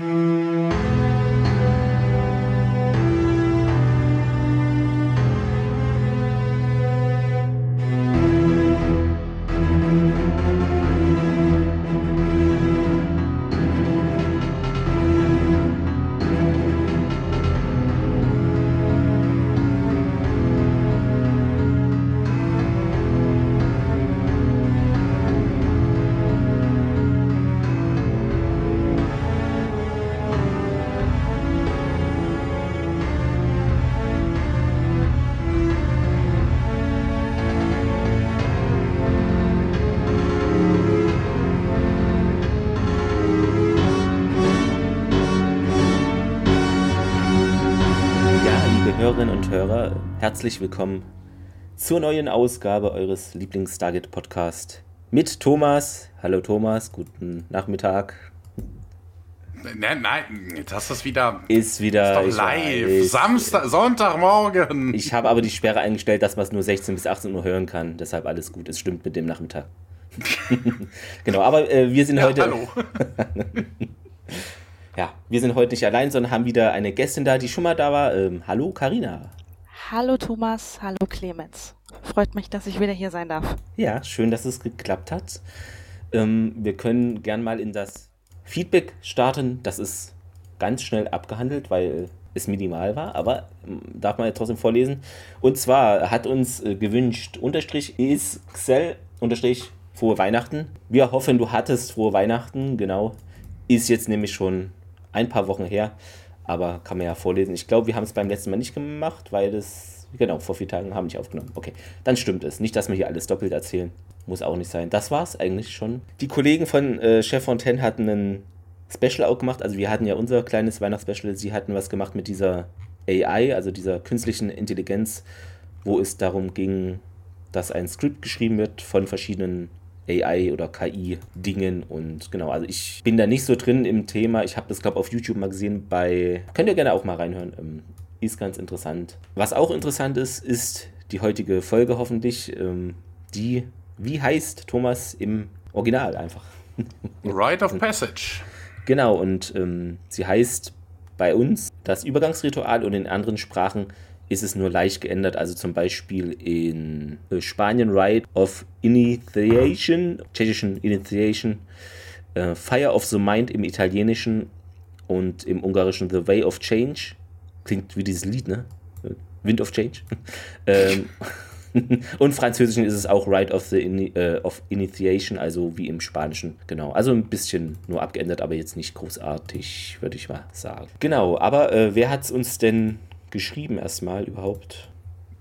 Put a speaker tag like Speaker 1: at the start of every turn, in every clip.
Speaker 1: Mm-hmm. Herzlich willkommen zur neuen Ausgabe eures Lieblings-Stargate-Podcast mit Thomas. Hallo Thomas, guten Nachmittag.
Speaker 2: Nein, nein, hast du es wieder.
Speaker 1: Ist wieder.
Speaker 2: Ist live. Weiß, Samstag, Sonntagmorgen.
Speaker 1: Ich habe aber die Sperre eingestellt, dass man es nur 16 bis 18 Uhr hören kann. Deshalb alles gut. Es stimmt mit dem Nachmittag. genau, aber äh, wir sind ja, heute.
Speaker 2: Hallo.
Speaker 1: ja, wir sind heute nicht allein, sondern haben wieder eine Gästin da, die schon mal da war. Ähm, hallo, Karina.
Speaker 3: Hallo Thomas, hallo Clemens. Freut mich, dass ich wieder hier sein darf.
Speaker 1: Ja, schön, dass es geklappt hat. Ähm, wir können gern mal in das Feedback starten. Das ist ganz schnell abgehandelt, weil es minimal war, aber ähm, darf man ja trotzdem vorlesen. Und zwar hat uns äh, gewünscht, unterstrich ist Xel, unterstrich frohe Weihnachten. Wir hoffen, du hattest frohe Weihnachten, genau. Ist jetzt nämlich schon ein paar Wochen her aber kann man ja vorlesen. Ich glaube, wir haben es beim letzten Mal nicht gemacht, weil das, genau, vor vier Tagen haben wir nicht aufgenommen. Okay, dann stimmt es. Nicht, dass wir hier alles doppelt erzählen. Muss auch nicht sein. Das war es eigentlich schon. Die Kollegen von äh, Chef Fontaine hatten ein Special auch gemacht. Also wir hatten ja unser kleines Weihnachtsspecial. Sie hatten was gemacht mit dieser AI, also dieser künstlichen Intelligenz, wo es darum ging, dass ein Skript geschrieben wird von verschiedenen AI oder KI-Dingen und genau, also ich bin da nicht so drin im Thema. Ich habe das, glaube ich, auf YouTube mal gesehen bei, könnt ihr gerne auch mal reinhören, ähm, ist ganz interessant. Was auch interessant ist, ist die heutige Folge hoffentlich, ähm, die, wie heißt Thomas im Original einfach?
Speaker 2: Rite of Passage.
Speaker 1: Genau, und ähm, sie heißt bei uns das Übergangsritual und in anderen Sprachen ist es nur leicht geändert. Also zum Beispiel in äh, Spanien Rite of Initiation, tschechischen Initiation, äh, Fire of the Mind im Italienischen und im Ungarischen The Way of Change. Klingt wie dieses Lied, ne? Wind of Change. ähm, und Französischen ist es auch Rite of the In äh, of Initiation, also wie im Spanischen. Genau. Also ein bisschen nur abgeändert, aber jetzt nicht großartig, würde ich mal sagen. Genau, aber äh, wer hat es uns denn geschrieben erstmal überhaupt.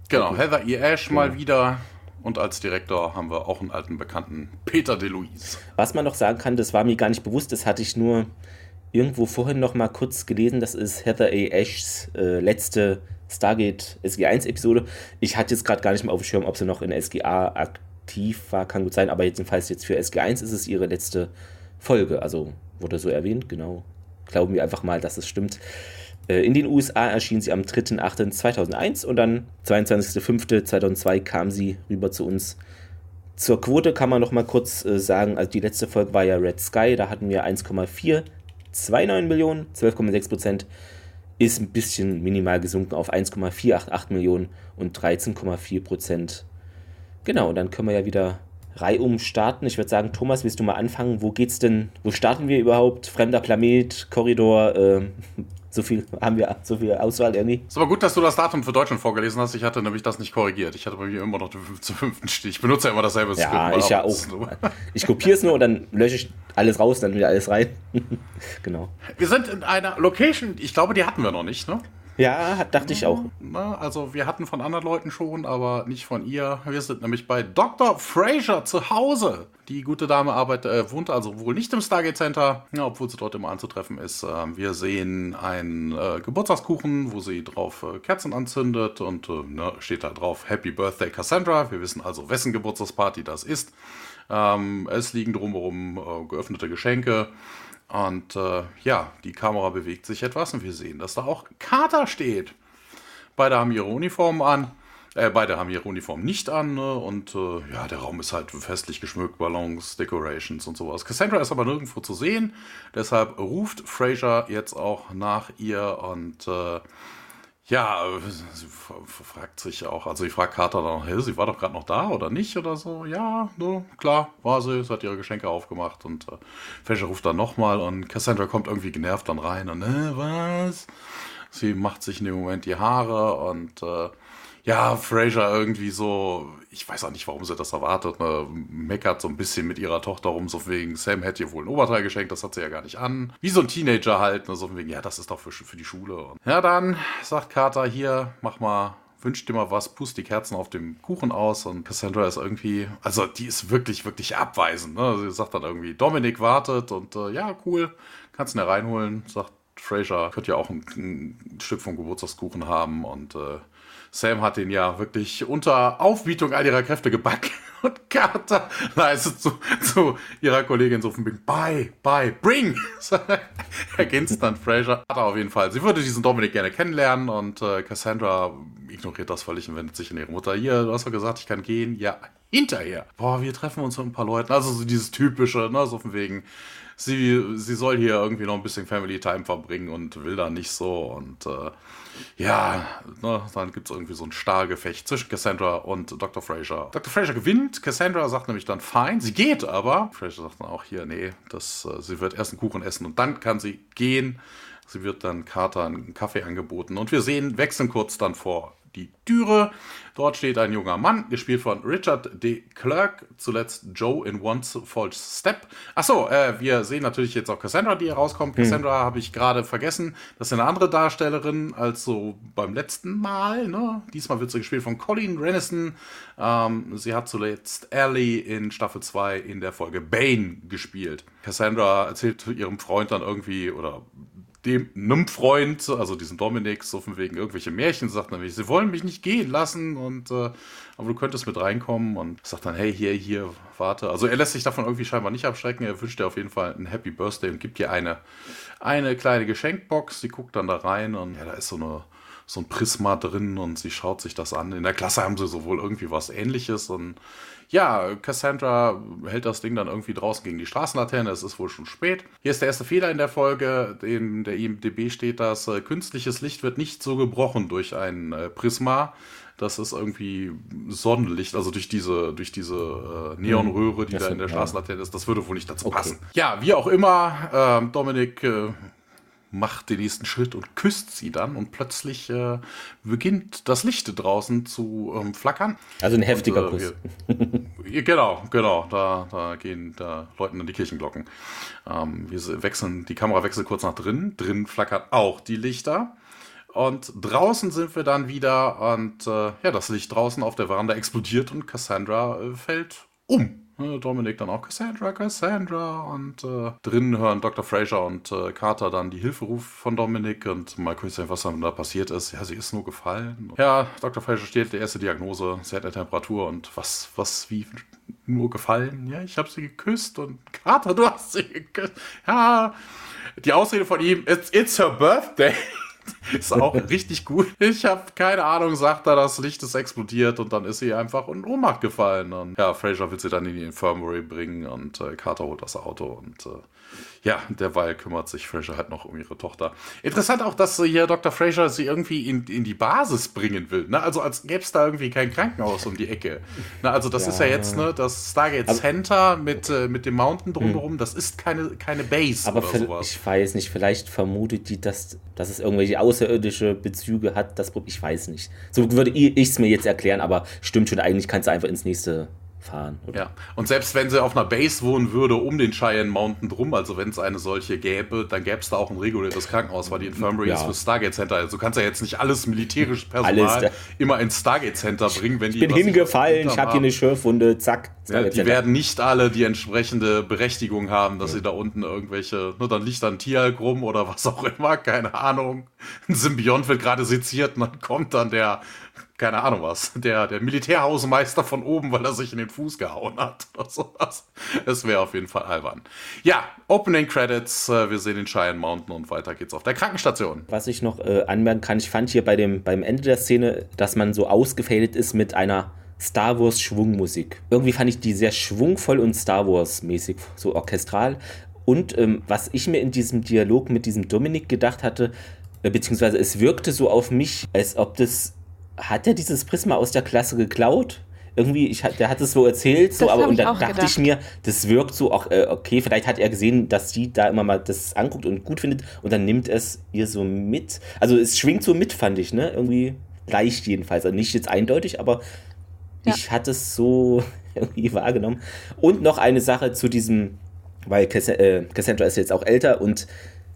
Speaker 2: Genau, Heather E. Ash mal wieder. Und als Direktor haben wir auch einen alten Bekannten, Peter DeLuise.
Speaker 1: Was man noch sagen kann, das war mir gar nicht bewusst, das hatte ich nur irgendwo vorhin noch mal kurz gelesen. Das ist Heather A. Ashs äh, letzte Stargate SG1-Episode. Ich hatte jetzt gerade gar nicht mehr auf dem Schirm, ob sie noch in SGA aktiv war, kann gut sein, aber jedenfalls jetzt für SG1 ist es ihre letzte Folge. Also wurde so erwähnt, genau. Glauben wir einfach mal, dass es stimmt. Äh, in den USA erschien sie am 3.8.2001 und dann 22.05.2002 kam sie rüber zu uns. Zur Quote kann man noch mal kurz äh, sagen, also die letzte Folge war ja Red Sky, da hatten wir 1,429 Millionen, 12,6 Prozent ist ein bisschen minimal gesunken auf 1,488 Millionen und 13,4 Prozent. Genau, und dann können wir ja wieder reihum starten. Ich würde sagen, Thomas, willst du mal anfangen? Wo geht's denn? Wo starten wir überhaupt? Fremder Planet, Korridor, äh, so viel haben wir, so viel Auswahl irgendwie.
Speaker 2: Ist aber gut, dass du das Datum für Deutschland vorgelesen hast. Ich hatte nämlich das nicht korrigiert. Ich hatte bei mir immer noch den 5.5. stehen. Ich benutze ja immer dasselbe
Speaker 1: Skript. Ja, ich ja auch. Ich kopiere es nur und dann lösche ich alles raus, dann wieder alles rein. genau.
Speaker 2: Wir sind in einer Location, ich glaube, die hatten wir noch nicht, ne?
Speaker 1: Ja, dachte ich auch.
Speaker 2: Na, also wir hatten von anderen Leuten schon, aber nicht von ihr. Wir sind nämlich bei Dr. Fraser zu Hause. Die gute Dame arbeitet, äh, wohnt also wohl nicht im Stargate Center, obwohl sie dort immer anzutreffen ist. Äh, wir sehen einen äh, Geburtstagskuchen, wo sie drauf äh, Kerzen anzündet und äh, ne, steht da drauf Happy Birthday Cassandra. Wir wissen also, wessen Geburtstagsparty das ist. Ähm, es liegen drumherum äh, geöffnete Geschenke. Und äh, ja, die Kamera bewegt sich etwas und wir sehen, dass da auch Carter steht. Beide haben ihre Uniformen an. Äh, beide haben ihre Uniform nicht an ne? und äh, ja, der Raum ist halt festlich geschmückt, Ballons, Decorations und sowas. Cassandra ist aber nirgendwo zu sehen, deshalb ruft Fraser jetzt auch nach ihr und äh, ja, sie fragt sich auch, also ich fragt Carter dann, hey, sie war doch gerade noch da oder nicht oder so. Ja, no, klar, war sie, sie hat ihre Geschenke aufgemacht und äh, Fraser ruft dann nochmal und Cassandra kommt irgendwie genervt dann rein und, äh, was? Sie macht sich in dem Moment die Haare und äh, ja, Fraser irgendwie so, ich weiß auch nicht, warum sie das erwartet, ne, meckert so ein bisschen mit ihrer Tochter rum, so wegen, Sam hätte ihr wohl ein Oberteil geschenkt, das hat sie ja gar nicht an. Wie so ein Teenager halt, ne, so wegen, ja, das ist doch für, für die Schule. Und ja, dann sagt Carter hier, mach mal wünsch dir mal was, pust die Kerzen auf dem Kuchen aus und Cassandra ist irgendwie, also die ist wirklich, wirklich abweisend. Ne? Sie sagt dann irgendwie, Dominik wartet und äh, ja, cool, kannst ihn ja reinholen, sagt Fraser, könnt ja auch ein, ein, Stück vom Geburtstagskuchen haben und äh, Sam hat den ja wirklich unter Aufbietung all ihrer Kräfte gebacken. Und Carter leistet zu, zu ihrer Kollegin so von Bing, bye, bye, bring. Ergänzt dann Fraser. Hat auf jeden Fall. Sie würde diesen Dominik gerne kennenlernen und äh, Cassandra ignoriert das völlig und wendet sich an ihre Mutter. Hier, du hast doch gesagt, ich kann gehen. Ja, hinterher. Boah, wir treffen uns mit ein paar Leuten. Also so dieses typische, ne, so von wegen, sie, sie soll hier irgendwie noch ein bisschen Family Time verbringen und will da nicht so und äh, ja, ne, dann gibt es irgendwie so ein Stahlgefecht zwischen Cassandra und Dr. Fraser. Dr. Fraser gewinnt, Cassandra sagt nämlich dann fein, sie geht aber. Fraser sagt dann auch hier, nee, das, äh, sie wird erst einen Kuchen essen und dann kann sie gehen. Sie wird dann Carter einen Kaffee angeboten und wir sehen, wechseln kurz dann vor die Türe. Dort steht ein junger Mann, gespielt von Richard D. Clerk, zuletzt Joe in One False Step. Achso, äh, wir sehen natürlich jetzt auch Cassandra, die herauskommt. Hm. Cassandra habe ich gerade vergessen. Das ist eine andere Darstellerin als so beim letzten Mal. Ne? Diesmal wird sie gespielt von Colleen Renison. Ähm, sie hat zuletzt Ellie in Staffel 2 in der Folge Bane gespielt. Cassandra erzählt ihrem Freund dann irgendwie oder dem einem Freund, also diesem Dominik, so von wegen irgendwelche Märchen, sagt nämlich, sie wollen mich nicht gehen lassen und äh, aber du könntest mit reinkommen und sagt dann, hey, hier, hier, warte. Also er lässt sich davon irgendwie scheinbar nicht abschrecken. Er wünscht dir auf jeden Fall ein Happy Birthday und gibt dir eine, eine kleine Geschenkbox. Sie guckt dann da rein und ja, da ist so eine so ein Prisma drin und sie schaut sich das an. In der Klasse haben sie sowohl irgendwie was ähnliches und ja, Cassandra hält das Ding dann irgendwie draußen gegen die Straßenlaterne. Es ist wohl schon spät. Hier ist der erste Fehler in der Folge. In der IMDB steht, dass äh, künstliches Licht wird nicht so gebrochen durch ein äh, Prisma. Das ist irgendwie Sonnenlicht, also durch diese, durch diese äh, Neonröhre, die das da in der Straßenlaterne ist. Das würde wohl nicht dazu okay. passen. Ja, wie auch immer, ähm, Dominik äh, macht den nächsten Schritt und küsst sie dann und plötzlich äh, beginnt das Licht draußen zu ähm, flackern.
Speaker 1: Also ein heftiger und, äh,
Speaker 2: Kuss. Wir, genau, genau, da, da gehen, da läuten dann die Kirchenglocken. Ähm, wir wechseln, die Kamera wechselt kurz nach drinnen, drin flackern auch die Lichter. Und draußen sind wir dann wieder und äh, ja, das Licht draußen auf der Veranda explodiert und Cassandra äh, fällt um. Dominik dann auch Cassandra, Cassandra und äh, drinnen hören Dr. Fraser und äh, Carter dann die Hilferuf von Dominik und mal kurz sehen, was dann da passiert ist. Ja, sie ist nur gefallen. Ja, Dr. Fraser steht die erste Diagnose, sie hat eine Temperatur und was, was, wie nur gefallen? Ja, ich habe sie geküsst und Carter, du hast sie geküsst. Ja, die Ausrede von ihm, it's, it's her birthday. ist auch richtig gut. Ich habe keine Ahnung, sagt er, das Licht ist explodiert und dann ist sie einfach in Ohnmacht gefallen. Und ja, Fraser will sie dann in die Infirmary bringen und äh, Carter holt das Auto und äh, ja, derweil kümmert sich Fraser halt noch um ihre Tochter. Interessant auch, dass hier Dr. Fraser sie irgendwie in, in die Basis bringen will. Ne? Also als gäbe es da irgendwie kein Krankenhaus um die Ecke. Ne? Also das ja. ist ja jetzt ne, das Stargate aber, Center mit, äh, mit dem Mountain drumherum. Hm. Das ist keine, keine Base
Speaker 1: aber oder sowas. Ich weiß nicht, vielleicht vermutet die, dass, dass es irgendwelche außerirdische Bezüge hat. Das, ich weiß nicht. So würde ich es mir jetzt erklären, aber stimmt schon, eigentlich kannst du einfach ins nächste fahren.
Speaker 2: Oder? Ja, und selbst wenn sie auf einer Base wohnen würde, um den Cheyenne Mountain drum, also wenn es eine solche gäbe, dann gäbe es da auch ein reguläres Krankenhaus, weil die Infirmary ja. ist für Stargate Center. Also du kannst ja jetzt nicht alles militärische Personal alles, immer ins Stargate Center bringen, wenn
Speaker 1: die. Ich bin hingefallen, ich habe hier eine Schürfwunde, zack.
Speaker 2: Ja, die werden nicht alle die entsprechende Berechtigung haben, dass ja. sie da unten irgendwelche, nur dann liegt da ein Tierhalk rum oder was auch immer, keine Ahnung. Ein Symbiont wird gerade seziert und dann kommt dann der keine Ahnung was, der, der Militärhausmeister von oben, weil er sich in den Fuß gehauen hat oder sowas. Es wäre auf jeden Fall albern. Ja, Opening Credits, äh, wir sehen den Cheyenne Mountain und weiter geht's auf der Krankenstation.
Speaker 1: Was ich noch äh, anmerken kann, ich fand hier bei dem, beim Ende der Szene, dass man so ausgefadet ist mit einer Star Wars Schwungmusik. Irgendwie fand ich die sehr schwungvoll und Star Wars mäßig, so orchestral. Und ähm, was ich mir in diesem Dialog mit diesem Dominik gedacht hatte, äh, beziehungsweise es wirkte so auf mich, als ob das hat er dieses Prisma aus der Klasse geklaut? Irgendwie, ich, der hat es so erzählt, so,
Speaker 3: Das
Speaker 1: aber und dann dachte
Speaker 3: gedacht.
Speaker 1: ich mir, das wirkt so auch, äh, okay, vielleicht hat er gesehen, dass sie da immer mal das anguckt und gut findet und dann nimmt es ihr so mit. Also es schwingt so mit, fand ich, ne? Irgendwie leicht jedenfalls. Also nicht jetzt eindeutig, aber
Speaker 3: Ja.
Speaker 1: ich hatte es so irgendwie wahrgenommen. Und noch eine Sache zu diesem, weil Cass äh, Cassandra ist jetzt auch älter und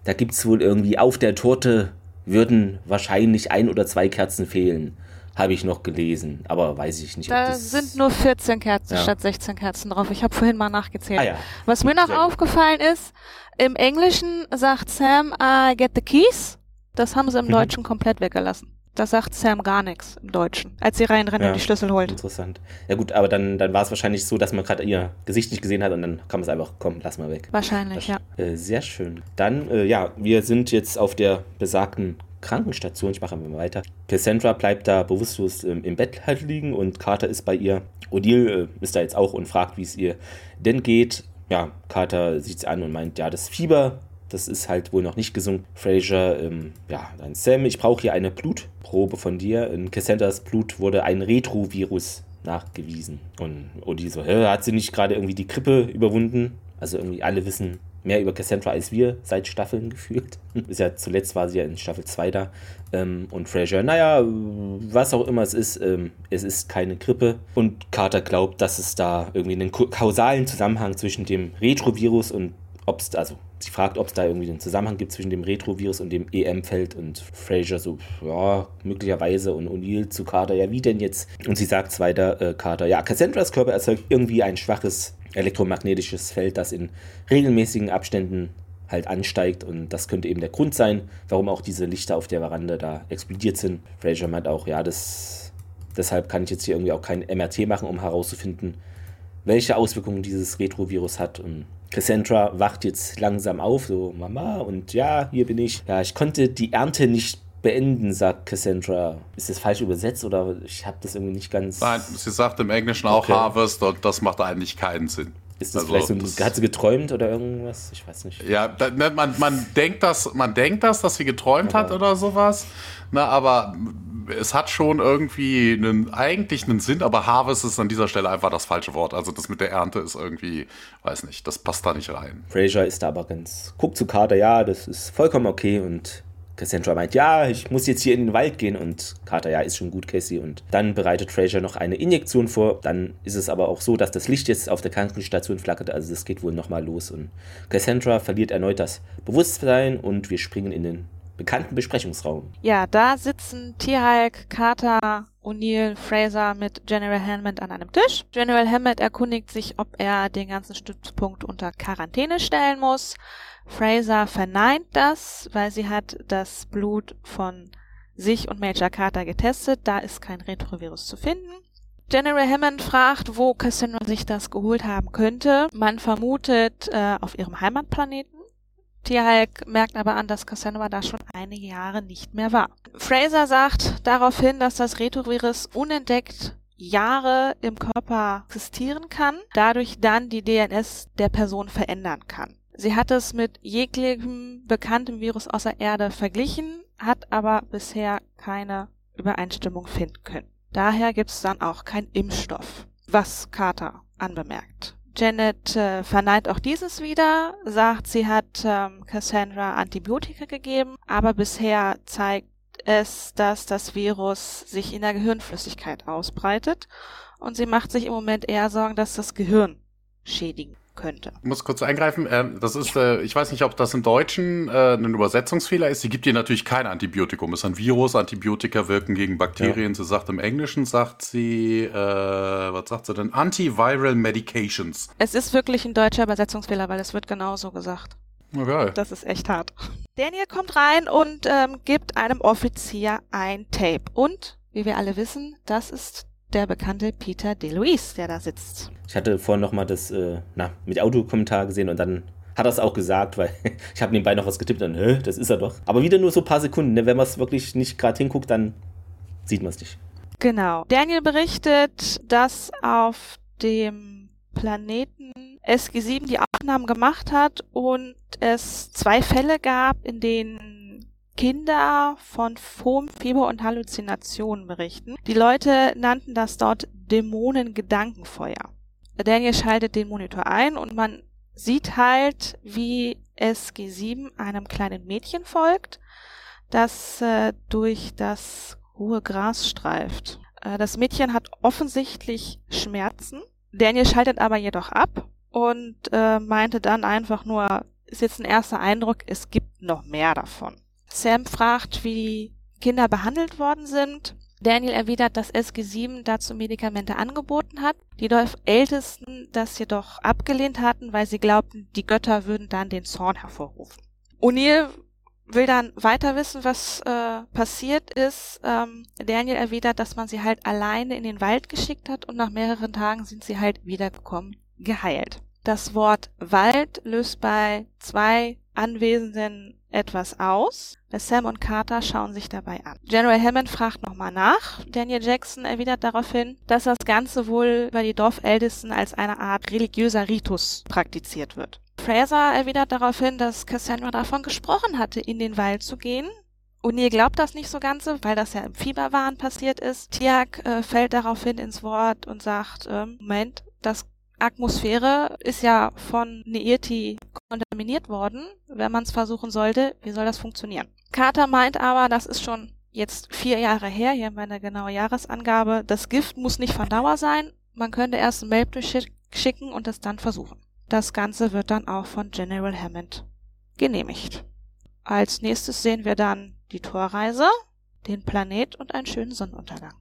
Speaker 1: da gibt es wohl irgendwie auf der Torte würden wahrscheinlich ein oder zwei Kerzen fehlen. Habe ich noch gelesen, aber weiß ich nicht.
Speaker 3: Da
Speaker 1: das
Speaker 3: sind nur 14 Kerzen
Speaker 1: Ja.
Speaker 3: statt 16 Kerzen drauf. Ich habe vorhin mal nachgezählt.
Speaker 1: Ah ja.
Speaker 3: Was mir noch
Speaker 1: Sehr
Speaker 3: aufgefallen ist, im Englischen sagt Sam, I get the keys. Das haben sie im
Speaker 1: Mhm.
Speaker 3: Deutschen komplett weggelassen. Da sagt Sam gar nichts im Deutschen, als sie reinrennt
Speaker 1: Ja.
Speaker 3: und die Schlüssel holt.
Speaker 1: Interessant. Ja gut, aber dann, dann war es wahrscheinlich so, dass man gerade ihr Gesicht nicht gesehen hat und dann kam es einfach, komm, lass mal weg.
Speaker 3: Wahrscheinlich, ja.
Speaker 1: Äh, sehr schön. Dann, äh, ja, wir sind jetzt auf der besagten Krankenstation. Ich mache mal weiter. Cassandra bleibt da bewusstlos ähm, im Bett halt liegen und Carter ist bei ihr. Odile äh, ist da jetzt auch und fragt, wie es ihr denn geht. Ja, Carter sieht sie an und meint, ja, das Fieber, das ist halt wohl noch nicht gesund. Fraser, ähm, ja, dann Sam, ich brauche hier eine Blutprobe von dir. In Cassandras Blut wurde ein Retrovirus nachgewiesen. Und Odile so, hä, hat sie nicht gerade irgendwie die Grippe überwunden? Also irgendwie alle wissen mehr über Cassandra als wir seit Staffeln gefühlt. Ist ja zuletzt war sie ja in Staffel 2 da. Ähm, und Fraser, naja, was auch immer es ist, ähm, es ist keine Grippe. Und Carter glaubt, dass es da irgendwie einen kausalen Zusammenhang zwischen dem Retrovirus und ob es, also sie fragt, ob es da irgendwie einen Zusammenhang gibt zwischen dem Retrovirus und dem EM-Feld und Fraser so, ja, möglicherweise und O'Neill zu Carter, ja, wie denn jetzt? Und sie sagt weiter, äh, Carter, ja, Cassandras Körper erzeugt irgendwie ein schwaches elektromagnetisches Feld, das in regelmäßigen Abständen halt ansteigt und das könnte eben der Grund sein, warum auch diese Lichter auf der Veranda da explodiert sind. Fraser meint auch, ja, das deshalb kann ich jetzt hier irgendwie auch kein MRT machen, um herauszufinden, welche Auswirkungen dieses Retrovirus hat. Und Cassandra wacht jetzt langsam auf, so Mama und ja, hier bin ich. Ja, ich konnte die Ernte nicht beenden, sagt Cassandra. Ist das falsch übersetzt oder ich habe das irgendwie nicht ganz.
Speaker 2: Nein, sie sagt im Englischen auch
Speaker 1: Okay.
Speaker 2: Harvest und das macht eigentlich keinen Sinn.
Speaker 1: Ist das
Speaker 2: Also,
Speaker 1: vielleicht so,
Speaker 2: das-
Speaker 1: hat sie geträumt oder irgendwas? Ich weiß nicht.
Speaker 2: Ja, da, ne, man, man, denkt das, man denkt das, dass sie geträumt hat
Speaker 1: Aber-
Speaker 2: oder sowas. Na, aber es hat schon irgendwie einen, eigentlich einen Sinn, aber Harvest ist an dieser Stelle einfach das falsche Wort. Also das mit der Ernte ist irgendwie, weiß nicht, das passt da nicht rein.
Speaker 1: Fraser ist da aber ganz, guckt zu Carter, ja, das ist vollkommen okay und Cassandra meint, ja, ich muss jetzt hier in den Wald gehen und Carter, ja, ist schon gut, Casey. Und dann bereitet Fraser noch eine Injektion vor. Dann ist es aber auch so, dass das Licht jetzt auf der Krankenstation flackert, also das geht wohl nochmal los. Und Cassandra verliert erneut das Bewusstsein und wir springen in den bekannten Besprechungsraum.
Speaker 3: Ja, da sitzen Tierhulk, Carter, O'Neill, Fraser mit General Hammond an einem Tisch. General Hammond erkundigt sich, ob er den ganzen Stützpunkt unter Quarantäne stellen muss. Fraser verneint das, weil sie hat das Blut von sich und Major Carter getestet. Da ist kein Retrovirus zu finden. General Hammond fragt, wo Cassandra sich das geholt haben könnte. Man vermutet äh, auf ihrem Heimatplaneten. Tierhulk merkt aber an, dass Cassandra da schon einige Jahre nicht mehr war. Fraser sagt daraufhin, dass das Retrovirus unentdeckt Jahre im Körper existieren kann, dadurch dann die DNS der Person verändern kann. Sie hat es mit jeglichem bekannten Virus außer Erde verglichen, hat aber bisher keine Übereinstimmung finden können. Daher gibt es dann auch keinen Impfstoff, was Carter anbemerkt. Janet äh, verneint auch dieses wieder, sagt, sie hat ähm, Cassandra Antibiotika gegeben, aber bisher zeigt es, dass das Virus sich in der Gehirnflüssigkeit ausbreitet und sie macht sich im Moment eher Sorgen, dass das Gehirn schädigen könnte.
Speaker 2: Ich muss kurz eingreifen. Ähm, das ist, äh, ich weiß nicht, ob das im Deutschen äh, ein Übersetzungsfehler ist. Sie gibt ihr natürlich kein Antibiotikum. Es ist ein Virus. Antibiotika wirken gegen Bakterien. Sie sagt im Englischen, sagt sie, äh, was sagt sie denn? Antiviral Medications.
Speaker 3: Es ist wirklich ein deutscher Übersetzungsfehler, weil es wird genauso gesagt.
Speaker 2: Okay.
Speaker 3: Das ist echt hart. Daniel kommt rein und ähm, gibt einem Offizier ein Tape und wie wir alle wissen, das ist der bekannte Peter DeLuise, der da sitzt.
Speaker 1: Ich hatte vorhin nochmal das äh, na, mit Audiokommentar gesehen und dann hat er es auch gesagt, weil ich habe nebenbei noch was getippt und das ist er doch. Aber wieder nur so ein paar Sekunden. Ne? Wenn man es wirklich nicht gerade hinguckt, dann sieht man es nicht.
Speaker 3: Genau. Daniel berichtet, dass auf dem Planeten SG7 die Aufnahmen gemacht hat und es zwei Fälle gab, in denen Kinder von Foam, Fieber und Halluzinationen berichten. Die Leute nannten das dort Dämonengedankenfeuer. Daniel schaltet den Monitor ein und man sieht halt, wie SG7 einem kleinen Mädchen folgt, das äh, durch das hohe Gras streift. Äh, das Mädchen hat offensichtlich Schmerzen. Daniel schaltet aber jedoch ab und äh, meinte dann einfach nur, ist jetzt ein erster Eindruck, es gibt noch mehr davon. Sam fragt, wie die Kinder behandelt worden sind. Daniel erwidert, dass SG7 dazu Medikamente angeboten hat, die Ältesten das jedoch abgelehnt hatten, weil sie glaubten, die Götter würden dann den Zorn hervorrufen. O'Neill will dann weiter wissen, was äh, passiert ist. Ähm, Daniel erwidert, dass man sie halt alleine in den Wald geschickt hat und nach mehreren Tagen sind sie halt wiedergekommen, geheilt. Das Wort Wald löst bei zwei Anwesenden etwas aus. Sam und Carter schauen sich dabei an. General Hammond fragt nochmal nach. Daniel Jackson erwidert daraufhin, dass das Ganze wohl bei die Dorfältesten als eine Art religiöser Ritus praktiziert wird. Fraser erwidert daraufhin, dass Cassandra davon gesprochen hatte, in den Wald zu gehen. O'Neill glaubt das nicht so ganz, weil das ja im Fieberwahn passiert ist. Tiag äh, fällt daraufhin ins Wort und sagt, ähm, Moment, das Atmosphäre ist ja von Neirti kontaminiert worden. Wenn man es versuchen sollte, wie soll das funktionieren? Carter meint aber, das ist schon jetzt vier Jahre her, hier haben wir eine genaue Jahresangabe. Das Gift muss nicht von Dauer sein. Man könnte erst ein Mail schicken und es dann versuchen. Das Ganze wird dann auch von General Hammond genehmigt. Als nächstes sehen wir dann die Torreise, den Planet und einen schönen Sonnenuntergang.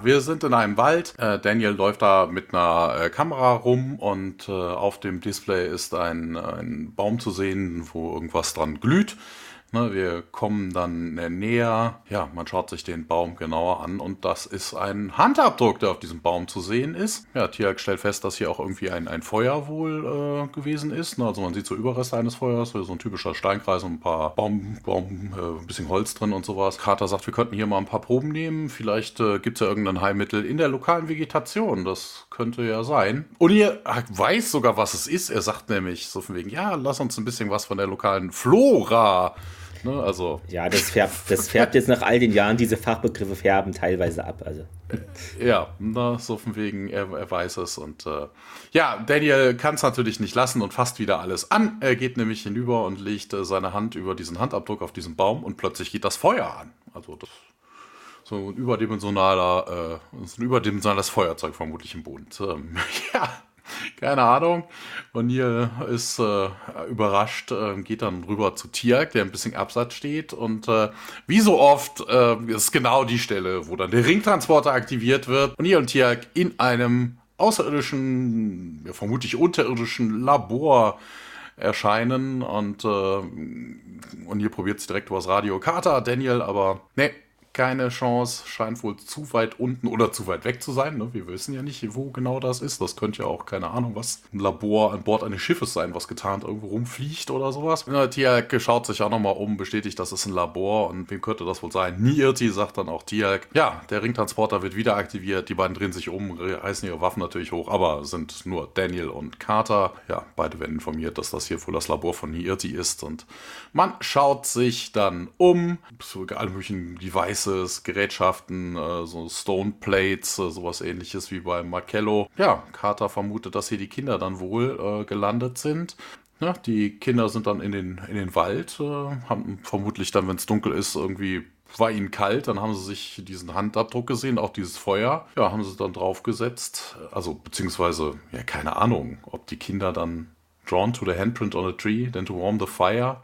Speaker 2: Wir sind in einem Wald. Äh, Daniel läuft da mit einer äh, Kamera rum und äh, auf dem Display ist ein, ein Baum zu sehen, wo irgendwas dran glüht. Ne, wir kommen dann näher, ja, man schaut sich den Baum genauer an und das ist ein Handabdruck, der auf diesem Baum zu sehen ist. Ja, Tiag stellt fest, dass hier auch irgendwie ein, ein Feuer wohl äh, gewesen ist. Ne, also man sieht so Überreste eines Feuers, so ein typischer Steinkreis und ein paar Baum, Baum äh, ein bisschen Holz drin und sowas. Carter sagt, wir könnten hier mal ein paar Proben nehmen. Vielleicht äh, gibt es ja irgendein Heilmittel in der lokalen Vegetation. Das könnte ja sein. Und ihr weiß sogar, was es ist. Er sagt nämlich so von wegen, ja, lass uns ein bisschen was von der lokalen Flora Ne, also.
Speaker 1: Ja, das färbt, das färbt jetzt nach all den Jahren, diese Fachbegriffe färben teilweise ab. Also.
Speaker 2: Ja, na, so von wegen, er, er weiß es. Und äh, ja, Daniel kann es natürlich nicht lassen und fasst wieder alles an. Er geht nämlich hinüber und legt äh, seine Hand über diesen Handabdruck auf diesen Baum und plötzlich geht das Feuer an. Also das so ein überdimensionaler, äh, so ein überdimensionales Feuerzeug vermutlich im Boden. Ähm, ja, keine Ahnung. Und hier ist äh, überrascht, äh, geht dann rüber zu Tiak, der ein bisschen abseits steht. Und äh, wie so oft äh, ist genau die Stelle, wo dann der Ringtransporter aktiviert wird. Und hier und Tiak in einem außerirdischen, ja, vermutlich unterirdischen Labor erscheinen. Und, äh, und hier probiert es direkt übers Radio. Carter, Daniel, aber nee, keine Chance, scheint wohl zu weit unten oder zu weit weg zu sein. Ne? Wir wissen ja nicht, wo genau das ist. Das könnte ja auch, keine Ahnung, was ein Labor an Bord eines Schiffes sein, was getarnt irgendwo rumfliegt oder sowas. Ja, Tiag schaut sich auch nochmal um, bestätigt, das ist ein Labor und wem könnte das wohl sein? Niirti sagt dann auch Tiag. Ja, der Ringtransporter wird wieder aktiviert, die beiden drehen sich um, reißen ihre Waffen natürlich hoch, aber sind nur Daniel und Carter. Ja, beide werden informiert, dass das hier wohl das Labor von Niirti ist und man schaut sich dann um, zu allen möglichen Devices Devices, Gerätschaften, äh, so Stone Plates, äh, sowas ähnliches wie bei Markello. Ja, Carter vermutet, dass hier die Kinder dann wohl äh, gelandet sind. Ja, die Kinder sind dann in den, in den Wald, äh, haben vermutlich dann, wenn es dunkel ist, irgendwie war ihnen kalt, dann haben sie sich diesen Handabdruck gesehen, auch dieses Feuer. Ja, haben sie dann draufgesetzt. Also, beziehungsweise, ja, keine Ahnung, ob die Kinder dann drawn to the handprint on a tree, then to warm the fire.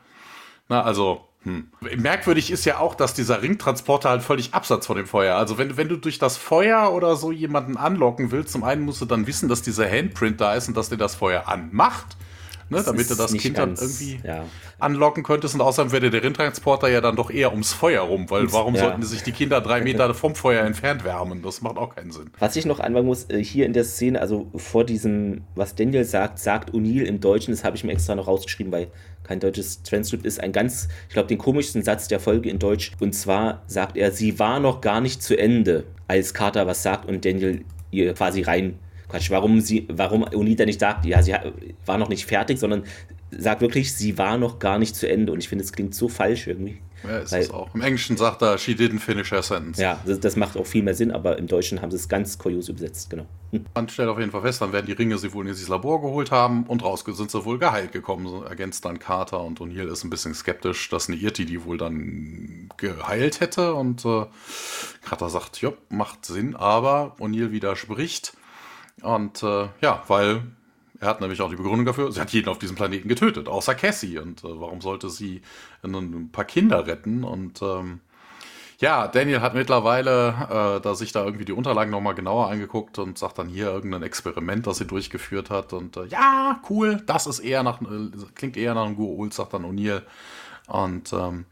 Speaker 2: Na, also, hm. Merkwürdig ist ja auch, dass dieser Ringtransporter halt völlig absatz von dem Feuer. Also wenn, wenn du durch das Feuer oder so jemanden anlocken willst, zum einen musst du dann wissen, dass dieser Handprint da ist und dass der das Feuer anmacht. Ne, damit du das Kind
Speaker 1: ganz-
Speaker 2: dann irgendwie
Speaker 1: Ja.
Speaker 2: anlocken könntest. Und außerdem wäre der Rindtransporter ja dann doch eher ums Feuer rum, weil warum
Speaker 1: Ja.
Speaker 2: sollten sich die Kinder drei Meter vom Feuer entfernt wärmen? Das macht auch keinen Sinn.
Speaker 1: Was ich noch anmerken muss, äh, hier in der Szene, also vor diesem, was Daniel sagt, sagt O'Neill im Deutschen, das habe ich mir extra noch rausgeschrieben, weil kein deutsches Transkript ist, ein ganz, ich glaube, den komischsten Satz der Folge in Deutsch. Und zwar sagt er, sie war noch gar nicht zu Ende, als Carter was sagt und Daniel ihr quasi rein. Quatsch, warum sie, warum O'Neill da nicht sagt, ja, sie war noch nicht fertig, sondern sagt wirklich, sie war noch gar nicht zu Ende. Und ich finde, es klingt so falsch irgendwie.
Speaker 2: Ja, ist es auch. Im Englischen sagt er, she didn't finish her sentence.
Speaker 1: Ja, das, das macht auch viel mehr Sinn, aber im Deutschen haben sie es ganz kurios übersetzt, genau.
Speaker 2: Man stellt auf jeden Fall fest, dann werden die Ringe sie wohl in dieses Labor geholt haben und raus sind sie wohl geheilt gekommen, so ergänzt dann Carter und O'Neill ist ein bisschen skeptisch, dass eine Irti die wohl dann geheilt hätte und äh, Carter sagt, ja, macht Sinn, aber O'Neill widerspricht und äh, ja, weil er hat nämlich auch die Begründung dafür, sie hat jeden auf diesem Planeten getötet, außer Cassie und äh, warum sollte sie ein paar Kinder retten und ähm, ja, Daniel hat mittlerweile äh, da sich da irgendwie die Unterlagen nochmal genauer angeguckt und sagt dann hier irgendein Experiment, das sie durchgeführt hat. Und äh, ja, cool, das ist eher nach, äh, klingt eher nach einem Gua'uld, sagt dann O'Neill. Und ähm,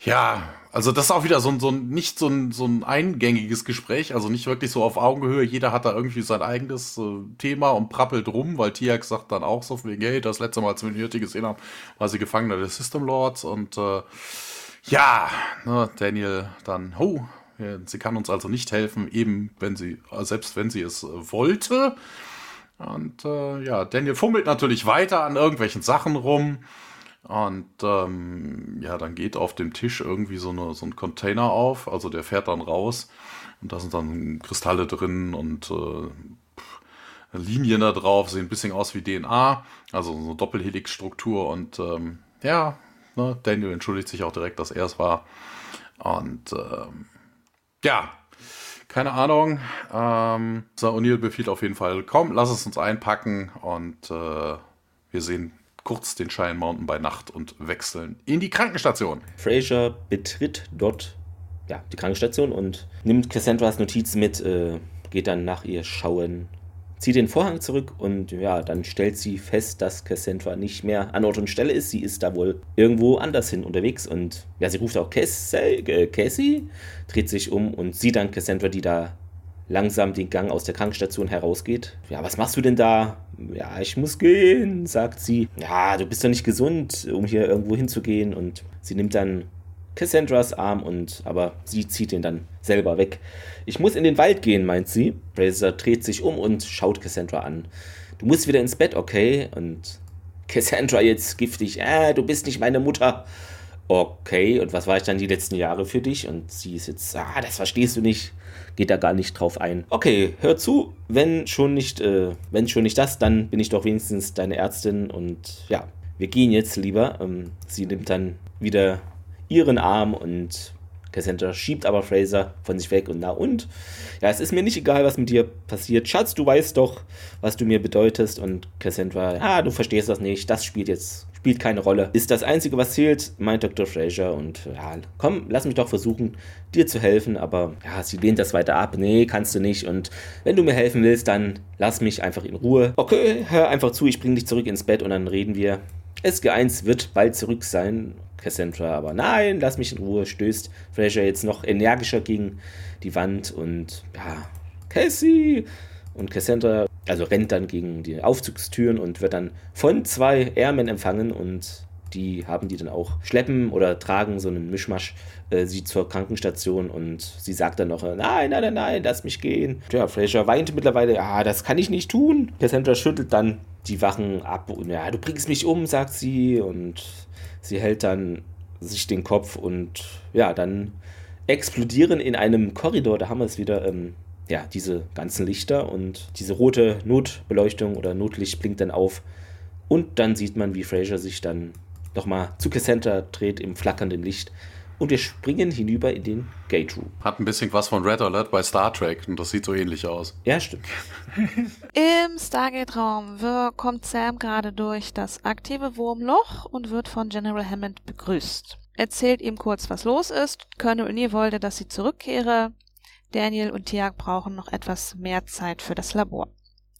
Speaker 2: ja, also das ist auch wieder so ein, so ein nicht so ein, so ein eingängiges Gespräch, also nicht wirklich so auf Augenhöhe. Jeder hat da irgendwie sein eigenes äh, Thema und prappelt rum, weil Tiak sagt dann auch so von wegen, hey, das letzte Mal, als wir Hirte gesehen haben, war sie Gefangener des System Lords und äh, ja, ne, Daniel dann, oh, sie kann uns also nicht helfen, eben wenn sie, selbst wenn sie es äh, wollte. Und äh, ja, Daniel fummelt natürlich weiter an irgendwelchen Sachen rum. Und ähm, ja, dann geht auf dem Tisch irgendwie so, eine, so ein Container auf, also der fährt dann raus. Und da sind dann Kristalle drin und äh, Linien da drauf, sehen ein bisschen aus wie DNA, also so eine Doppelhelix-Struktur. Und ähm, ja, ne, Daniel entschuldigt sich auch direkt, dass er es war. Und ähm, ja, keine Ahnung. Ähm, so, O'Neill befiehlt auf jeden Fall, komm, lass es uns einpacken. Und äh, wir sehen kurz den Cheyenne Mountain bei Nacht und wechseln in die Krankenstation.
Speaker 1: Fraser betritt dort ja, die Krankenstation und nimmt Cassandras Notiz mit, äh, geht dann nach ihr schauen, zieht den Vorhang zurück und ja, dann stellt sie fest, dass Cassandra nicht mehr an Ort und Stelle ist. Sie ist da wohl irgendwo anders hin unterwegs und ja, sie ruft auch Cassie, äh, Cassie dreht sich um und sieht dann Cassandra, die da langsam den Gang aus der Krankenstation herausgeht. Ja, was machst du denn da? Ja, ich muss gehen, sagt sie. Ja, du bist doch nicht gesund, um hier irgendwo hinzugehen. Und sie nimmt dann Cassandras Arm und aber sie zieht ihn dann selber weg. Ich muss in den Wald gehen, meint sie. Fraser dreht sich um und schaut Cassandra an. Du musst wieder ins Bett, okay? Und Cassandra jetzt giftig. Ah, du bist nicht meine Mutter. Okay, und was war ich dann die letzten Jahre für dich? Und sie ist jetzt, ah, das verstehst du nicht. Geht da gar nicht drauf ein. Okay, hör zu, wenn schon nicht, äh, wenn schon nicht das, dann bin ich doch wenigstens deine Ärztin und ja, wir gehen jetzt lieber. Ähm, sie nimmt dann wieder ihren Arm und Cassandra schiebt aber Fraser von sich weg und na und? Ja, es ist mir nicht egal, was mit dir passiert. Schatz, du weißt doch, was du mir bedeutest. Und Cassandra, ah, du verstehst das nicht. Das spielt jetzt, spielt keine Rolle. Ist das Einzige, was zählt, meint Dr. Fraser. Und ja, komm, lass mich doch versuchen, dir zu helfen. Aber ja, sie lehnt das weiter ab. Nee, kannst du nicht. Und wenn du mir helfen willst, dann lass mich einfach in Ruhe. Okay, hör einfach zu, ich bring dich zurück ins Bett und dann reden wir. SG1 wird bald zurück sein. Cassandra aber nein, lass mich in Ruhe, stößt Fraser jetzt noch energischer gegen die Wand und ja, Cassie und Cassandra, also rennt dann gegen die Aufzugstüren und wird dann von zwei Airmen empfangen und die haben die dann auch schleppen oder tragen so einen Mischmasch äh, sie zur Krankenstation und sie sagt dann noch, nein, nein, nein, nein, lass mich gehen. Ja, Fraser weint mittlerweile, ja, das kann ich nicht tun. Cassandra schüttelt dann die Wachen ab und ja, du bringst mich um, sagt sie und sie hält dann sich den Kopf und ja, dann explodieren in einem Korridor, da haben wir es wieder, ähm, ja, diese ganzen Lichter und diese rote Notbeleuchtung oder Notlicht blinkt dann auf und dann sieht man, wie Fraser sich dann nochmal zu Cassandra dreht im flackernden Licht und wir springen hinüber in den Gate Room.
Speaker 2: Hat ein bisschen was von Red Alert bei Star Trek und das sieht so ähnlich aus.
Speaker 1: Ja, stimmt.
Speaker 3: Im Stargate-Raum kommt Sam gerade durch das aktive Wurmloch und wird von General Hammond begrüßt. Erzählt ihm kurz, was los ist. Colonel O'Neill wollte, dass sie zurückkehre. Daniel und Tiag brauchen noch etwas mehr Zeit für das Labor.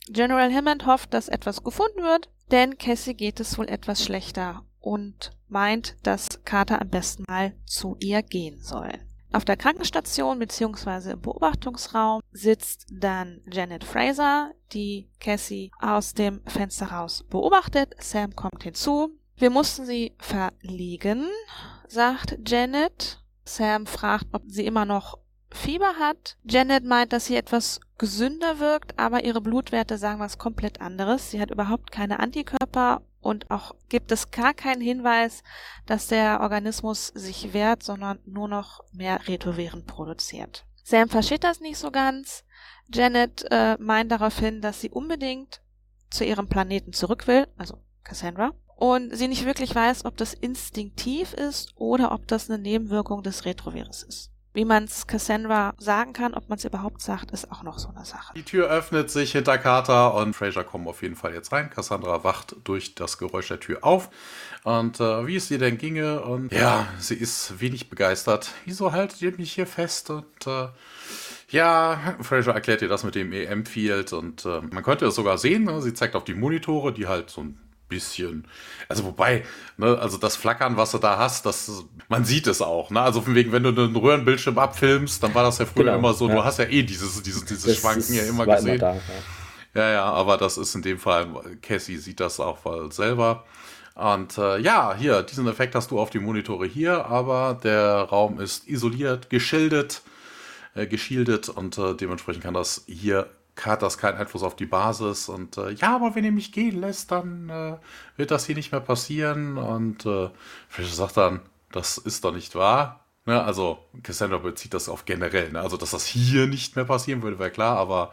Speaker 3: General Hammond hofft, dass etwas gefunden wird, denn Cassie geht es wohl etwas schlechter und meint, dass Carter am besten mal zu ihr gehen soll. Auf der Krankenstation bzw. im Beobachtungsraum sitzt dann Janet Fraser, die Cassie aus dem Fenster raus beobachtet. Sam kommt hinzu. Wir mussten sie verlegen, sagt Janet. Sam fragt, ob sie immer noch Fieber hat. Janet meint, dass sie etwas gesünder wirkt, aber ihre Blutwerte sagen was komplett anderes. Sie hat überhaupt keine Antikörper und auch gibt es gar keinen Hinweis, dass der Organismus sich wehrt, sondern nur noch mehr Retroviren produziert. Sam versteht das nicht so ganz. Janet äh, meint daraufhin, dass sie unbedingt zu ihrem Planeten zurück will, also Cassandra, und sie nicht wirklich weiß, ob das instinktiv ist oder ob das eine Nebenwirkung des Retrovirus ist. Wie man es Cassandra sagen kann, ob man es überhaupt sagt, ist auch noch so eine Sache.
Speaker 2: Die Tür öffnet sich hinter Carter und Fraser kommt auf jeden Fall jetzt rein. Cassandra wacht durch das Geräusch der Tür auf. Und äh, wie es ihr denn ginge. Und ja, sie ist wenig begeistert. Wieso haltet ihr mich hier fest? Und äh, ja, Fraser erklärt ihr das mit dem EM-Field. Und äh, man könnte es sogar sehen. Ne? Sie zeigt auf die Monitore, die halt so ein bisschen. Also wobei, ne, also das Flackern, was du da hast, das, man sieht es auch. Ne? Also von wegen, wenn du einen Röhrenbildschirm abfilmst, dann war das ja früher genau, immer so, ja. du hast ja eh dieses, dieses, dieses Schwanken ja immer gesehen. Immer da, ja. ja. ja, aber das ist in dem Fall, Cassie sieht das auch selber. Und äh, ja, hier, diesen Effekt hast du auf die Monitore hier, aber der Raum ist isoliert, geschildet, äh, geschildet und äh, dementsprechend kann das hier hat das keinen Einfluss auf die Basis und äh, ja, aber wenn ihr mich gehen lässt, dann äh, wird das hier nicht mehr passieren und äh, Fischer sagt dann, das ist doch nicht wahr. Ne? Also Cassandra bezieht das auf generell, ne? also dass das hier nicht mehr passieren würde, wäre klar, aber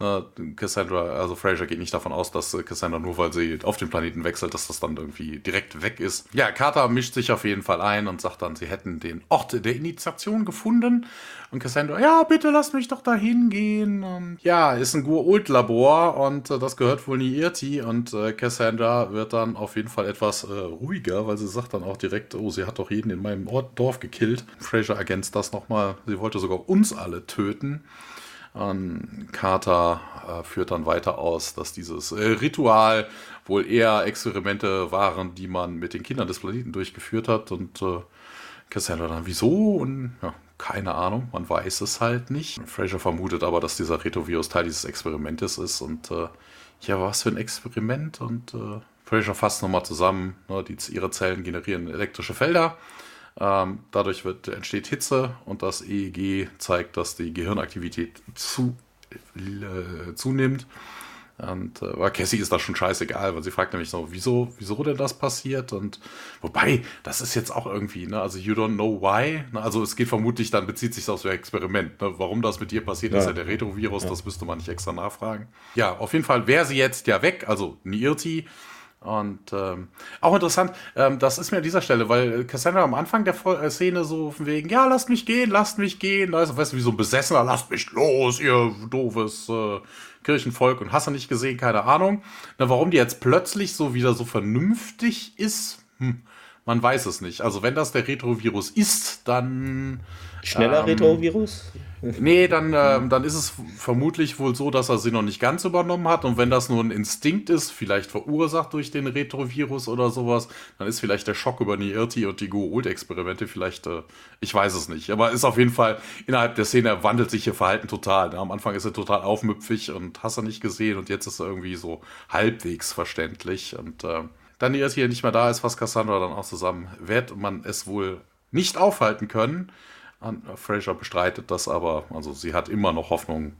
Speaker 2: Ne, Cassandra, also Fraser geht nicht davon aus, dass Cassandra nur weil sie auf den Planeten wechselt, dass das dann irgendwie direkt weg ist. Ja, Carter mischt sich auf jeden Fall ein und sagt dann, sie hätten den Ort der Initiation gefunden. Und Cassandra, ja, bitte lass mich doch da hingehen. Ja, ist ein Gur-Ult-Labor und äh, das gehört wohl Niirti. Und äh, Cassandra wird dann auf jeden Fall etwas äh, ruhiger, weil sie sagt dann auch direkt, oh, sie hat doch jeden in meinem Ort, Dorf gekillt. Fraser ergänzt das nochmal. Sie wollte sogar uns alle töten. Und Carter äh, führt dann weiter aus, dass dieses äh, Ritual wohl eher Experimente waren, die man mit den Kindern des Planeten durchgeführt hat. Und äh, Cassandra dann, wieso? Und ja, keine Ahnung, man weiß es halt nicht. Fraser vermutet aber, dass dieser Retrovirus Teil dieses Experimentes ist. Und äh, ja, was für ein Experiment? Und äh, Fraser fasst nochmal zusammen, ne, die, ihre Zellen generieren elektrische Felder. Ähm, dadurch wird, entsteht Hitze und das EEG zeigt, dass die Gehirnaktivität zu, äh, zunimmt. Und äh, Cassie ist das schon scheißegal, weil sie fragt nämlich so, wieso, wieso denn das passiert? Und wobei, das ist jetzt auch irgendwie, ne, also you don't know why. Ne, also es geht vermutlich, dann bezieht sich auf so ein Experiment. Ne, warum das mit dir passiert, ja. ist ja der Retrovirus, ja. das müsste man nicht extra nachfragen. Ja, auf jeden Fall wäre sie jetzt ja weg, also Nirti. Und ähm, auch interessant, ähm, das ist mir an dieser Stelle, weil Cassandra am Anfang der äh, Szene so von wegen, ja, lasst mich gehen, lasst mich gehen. Also, weißt du, wie so ein Besessener, lasst mich los, ihr doofes äh, Kirchenvolk und hast du nicht gesehen, keine Ahnung. Na, warum die jetzt plötzlich so wieder so vernünftig ist, hm, man weiß es nicht. Also, wenn das der Retrovirus ist, dann.
Speaker 1: Schneller ähm, Retrovirus?
Speaker 2: Nee, dann, äh, dann ist es vermutlich wohl so, dass er sie noch nicht ganz übernommen hat. Und wenn das nur ein Instinkt ist, vielleicht verursacht durch den Retrovirus oder sowas, dann ist vielleicht der Schock über die Irti und die Go-Ult-Experimente vielleicht, äh, ich weiß es nicht. Aber ist auf jeden Fall, innerhalb der Szene wandelt sich ihr Verhalten total. Ne? Am Anfang ist er total aufmüpfig und hast er nicht gesehen und jetzt ist er irgendwie so halbwegs verständlich. Und äh, dann die Irti nicht mehr da ist, was Cassandra dann auch zusammen, wird man es wohl nicht aufhalten können. Fraser bestreitet das aber, also sie hat immer noch Hoffnung.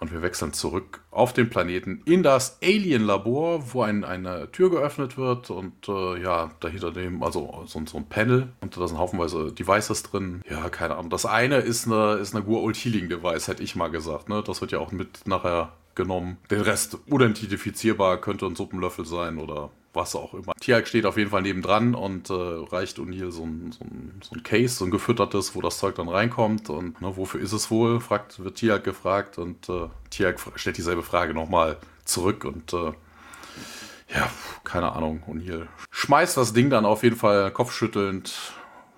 Speaker 2: Und wir wechseln zurück auf den Planeten in das Alien-Labor, wo ein, eine Tür geöffnet wird und äh, ja, dahinter dem, also so, so, ein Panel und da sind haufenweise Devices drin. Ja, keine Ahnung. Das eine ist eine, ist eine Gur-Old Healing Device, hätte ich mal gesagt. Ne? Das wird ja auch mit nachher genommen. Den Rest unidentifizierbar, könnte ein Suppenlöffel sein oder was auch immer. Tiag steht auf jeden Fall nebendran und äh, reicht O'Neill so ein, so, ein, so ein Case, so ein gefüttertes, wo das Zeug dann reinkommt. Und ne, wofür ist es wohl? Fragt, wird Tiag gefragt und äh, Tiag stellt dieselbe Frage nochmal zurück und äh, ja, keine Ahnung, O'Neill schmeißt das Ding dann auf jeden Fall kopfschüttelnd,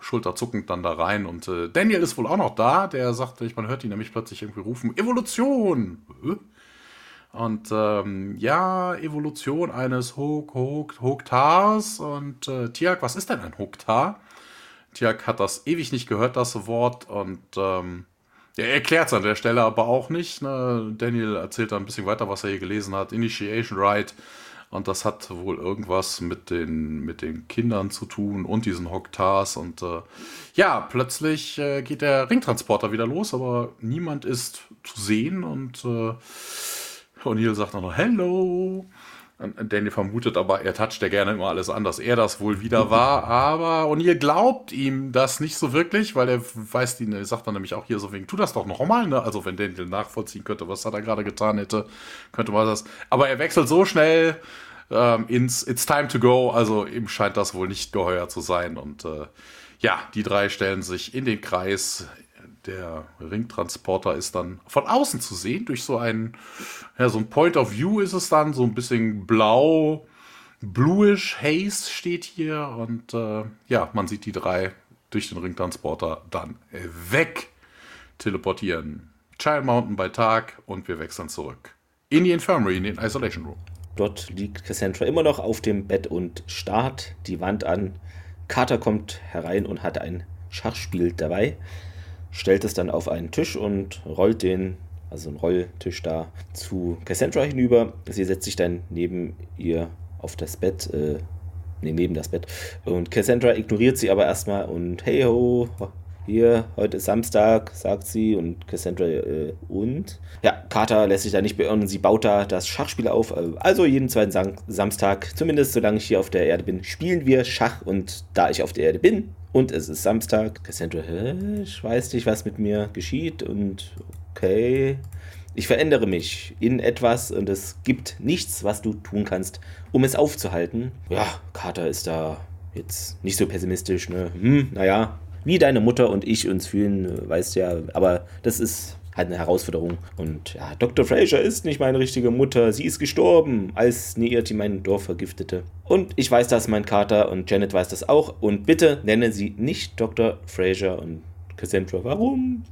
Speaker 2: schulterzuckend dann da rein und äh, Daniel ist wohl auch noch da, der sagt, man hört ihn nämlich plötzlich irgendwie rufen, Evolution! Und ähm, ja, Evolution eines Hok Hok Hoktars. Und äh, Tiak, was ist denn ein Hoktar? Tiak hat das ewig nicht gehört, das Wort. Und ähm, er erklärt es an der Stelle aber auch nicht. Ne? Daniel erzählt da ein bisschen weiter, was er hier gelesen hat. Initiation Rite. Und das hat wohl irgendwas mit den, mit den Kindern zu tun und diesen Hoktars. Und äh, ja, plötzlich äh, geht der Ringtransporter wieder los, aber niemand ist zu sehen. Und äh, O'Neill sagt dann noch Hello. Danny vermutet aber, er toucht ja gerne immer alles an, dass er das wohl wieder war. Aber O'Neill glaubt ihm das nicht so wirklich, weil er weiß, er sagt dann nämlich auch hier so wegen, tu das doch noch mal, ne? Also wenn Daniel nachvollziehen könnte, was er da gerade getan hätte, könnte man das. Aber er wechselt so schnell ähm, ins It's Time to Go. Also ihm scheint das wohl nicht geheuer zu sein. Und äh, ja, die drei stellen sich in den Kreis der Ringtransporter ist dann von außen zu sehen, durch so ein, ja, so ein Point of View ist es dann, so ein bisschen blau, bluish Haze steht hier und äh, ja, man sieht die drei durch den Ringtransporter dann weg teleportieren. Child Mountain bei Tag und wir wechseln zurück. In die Infirmary, in den Isolation Room.
Speaker 1: Dort liegt Cassandra immer noch auf dem Bett und starrt die Wand an. Carter kommt herein und hat ein Schachspiel dabei stellt es dann auf einen Tisch und rollt den, also einen Rolltisch da, zu Cassandra hinüber. Sie setzt sich dann neben ihr auf das Bett, äh, nee, neben das Bett. Und Cassandra ignoriert sie aber erstmal und hey ho, hier, heute ist Samstag, sagt sie und Cassandra äh, und. Ja, Carter lässt sich da nicht beirren und sie baut da das Schachspiel auf. Also jeden zweiten Sam Samstag, zumindest solange ich hier auf der Erde bin, spielen wir Schach und da ich auf der Erde bin, und es ist Samstag. Cassandra, ich weiß nicht, was mit mir geschieht. Und okay, ich verändere mich in etwas und es gibt nichts, was du tun kannst, um es aufzuhalten. Ja, Carter ist da jetzt nicht so pessimistisch. Ne? Hm, naja, wie deine Mutter und ich uns fühlen, weißt ja. Aber das ist halt eine Herausforderung. Und ja, Dr. Fraser ist nicht meine richtige Mutter. Sie ist gestorben, als Neirti mein Dorf vergiftete. Und ich weiß das, mein Kater, und Janet weiß das auch. Und bitte nenne sie nicht Dr. Fraser und Cassandra. Warum?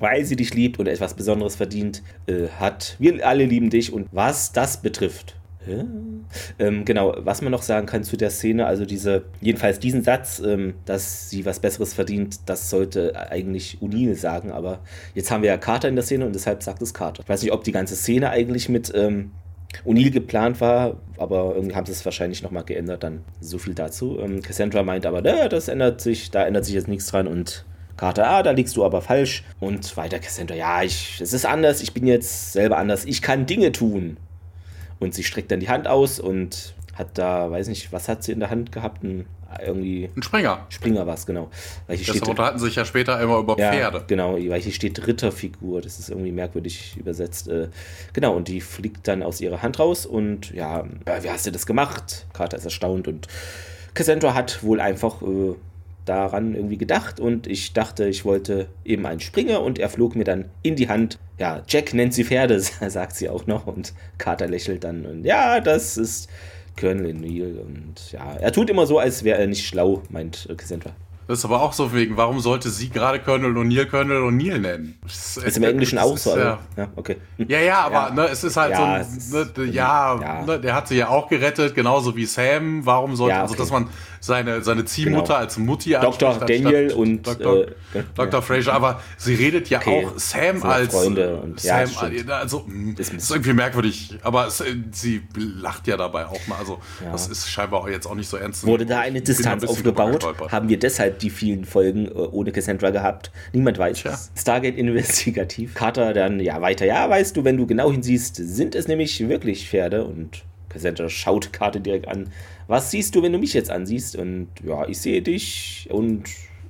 Speaker 1: Weil sie dich liebt und etwas Besonderes verdient äh, hat. Wir alle lieben dich. Und was das betrifft, ähm, genau, was man noch sagen kann zu der Szene, also diese, jedenfalls diesen Satz, ähm, dass sie was Besseres verdient, das sollte eigentlich O'Neill sagen, aber jetzt haben wir ja Carter in der Szene und deshalb sagt es Carter. Ich weiß nicht, ob die ganze Szene eigentlich mit ähm, O'Neill geplant war, aber irgendwie haben sie es wahrscheinlich nochmal geändert, dann so viel dazu. Ähm, Cassandra meint aber, äh, das ändert sich, da ändert sich jetzt nichts dran und Carter, ah, da liegst du aber falsch. Und weiter Cassandra, ja, ich, es ist anders, ich bin jetzt selber anders, ich kann Dinge tun. Und sie streckt dann die Hand aus und hat da, weiß nicht, was hat sie in der Hand gehabt? Ein, irgendwie.
Speaker 2: Ein Springer.
Speaker 1: Springer war es, genau.
Speaker 2: Weil hier das steht, unterhalten sich ja später immer über
Speaker 1: ja,
Speaker 2: Pferde.
Speaker 1: Genau, weil hier steht Ritterfigur. Das ist irgendwie merkwürdig übersetzt. Äh, genau, und die fliegt dann aus ihrer Hand raus und ja, wie hast du das gemacht? Carter ist erstaunt und Cassandra hat wohl einfach. Äh, daran irgendwie gedacht und ich dachte, ich wollte eben einen Springer und er flog mir dann in die Hand ja, Jack nennt sie Pferde, sagt sie auch noch und Carter lächelt dann und ja, das ist Colonel Neil und ja, er tut immer so, als wäre er nicht schlau, meint Cassandra.
Speaker 2: Das ist aber auch so wegen, warum sollte sie gerade Colonel O'Neill Colonel O'Neill nennen?
Speaker 1: Das ist im Englischen auch so.
Speaker 2: Ja, ja, okay. Ja, ja, aber ja. Ne, es ist halt ja, so ein, ne, ja, ja. Ne, der hat sie ja auch gerettet, genauso wie Sam. Warum sollte, okay. also dass man seine, seine Ziehmutter genau. als Mutti
Speaker 1: Dr. Daniel und
Speaker 2: Dr. Äh, Dr. Fraser, aber sie redet ja okay. auch Sam als
Speaker 1: Freunde und
Speaker 2: Sam, ja, also hm, das ist irgendwie merkwürdig, aber es, sie lacht ja dabei auch mal, also das ist scheinbar jetzt auch nicht so ernst.
Speaker 1: Wurde da eine Distanz ein aufgebaut? Haben wir deshalb die vielen Folgen äh, ohne Cassandra gehabt? Niemand weiß. Tja. Stargate investigativ. Carter dann ja weiter. Ja, weißt du, wenn du genau hinsiehst, sind es nämlich wirklich Pferde und Cassandra schaut Karte direkt an. Was siehst du, wenn du mich jetzt ansiehst? Und ja, ich sehe dich und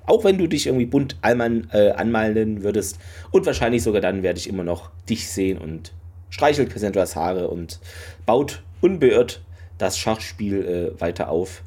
Speaker 1: auch wenn du dich irgendwie bunt allmann, äh, anmalen würdest und wahrscheinlich sogar dann werde ich immer noch dich sehen und streichelt Cassandras Haare und baut unbeirrt das Schachspiel äh, weiter auf.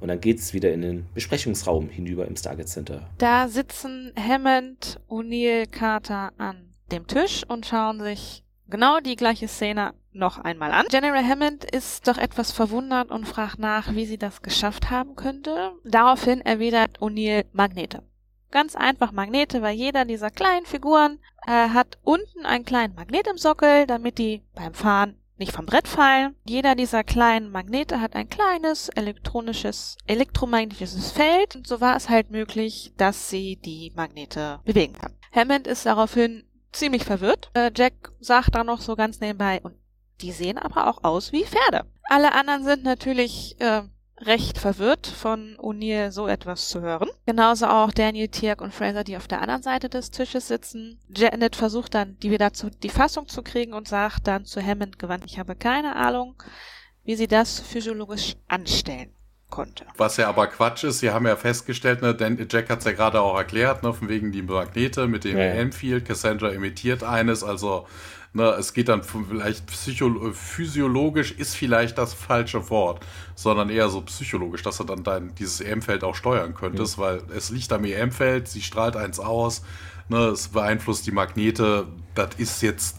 Speaker 1: Und dann geht es wieder in den Besprechungsraum hinüber im Stargate Center.
Speaker 3: Da sitzen Hammond, O'Neill, Carter an dem Tisch und schauen sich genau die gleiche Szene noch einmal an. General Hammond ist doch etwas verwundert und fragt nach, wie sie das geschafft haben könnte. Daraufhin erwidert O'Neill Magnete. Ganz einfach Magnete, weil jeder dieser kleinen Figuren äh, hat unten einen kleinen Magnet im Sockel, damit die beim Fahren nicht vom Brett fallen. Jeder dieser kleinen Magnete hat ein kleines elektronisches, elektromagnetisches Feld. Und so war es halt möglich, dass sie die Magnete bewegen kann. Hammond ist daraufhin ziemlich verwirrt. Äh, Jack sagt dann noch so ganz nebenbei, und die sehen aber auch aus wie Pferde. Alle anderen sind natürlich äh, recht verwirrt von O'Neill so etwas zu hören. Genauso auch Daniel, Tiak und Fraser, die auf der anderen Seite des Tisches sitzen. Janet versucht dann, die wieder zu, die Fassung zu kriegen und sagt dann zu Hammond gewandt, ich habe keine Ahnung, wie sie das physiologisch anstellen konnte.
Speaker 2: Was ja aber Quatsch ist, sie haben ja festgestellt, ne, denn Jack hat es ja gerade auch erklärt, ne, von wegen die Magnete mit dem ja. EM-Field, Cassandra imitiert eines, also Ne, es geht dann vielleicht psycho physiologisch ist vielleicht das falsche Wort, sondern eher so psychologisch, dass du dann dein, dieses EM-Feld auch steuern könntest, mhm. weil es liegt am EM-Feld, sie strahlt eins aus, ne, es beeinflusst die Magnete. Das ist jetzt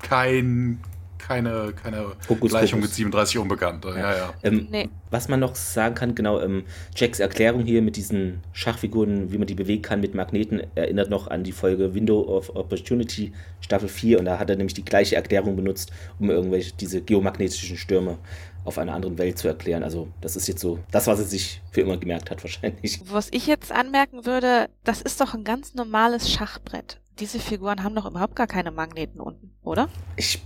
Speaker 2: kein keine, keine Hokus, Gleichung Hokus. mit 37 Unbekannte. Ja. Ja, ja.
Speaker 1: Ähm, nee. Was man noch sagen kann, genau, ähm, Jacks Erklärung hier mit diesen Schachfiguren, wie man die bewegen kann mit Magneten, erinnert noch an die Folge Window of Opportunity Staffel 4 und da hat er nämlich die gleiche Erklärung benutzt, um irgendwelche diese geomagnetischen Stürme auf einer anderen Welt zu erklären. Also das ist jetzt so das, was er sich für immer gemerkt hat wahrscheinlich.
Speaker 3: Was ich jetzt anmerken würde, das ist doch ein ganz normales Schachbrett. Diese Figuren haben doch überhaupt gar keine Magneten unten, oder?
Speaker 1: Ich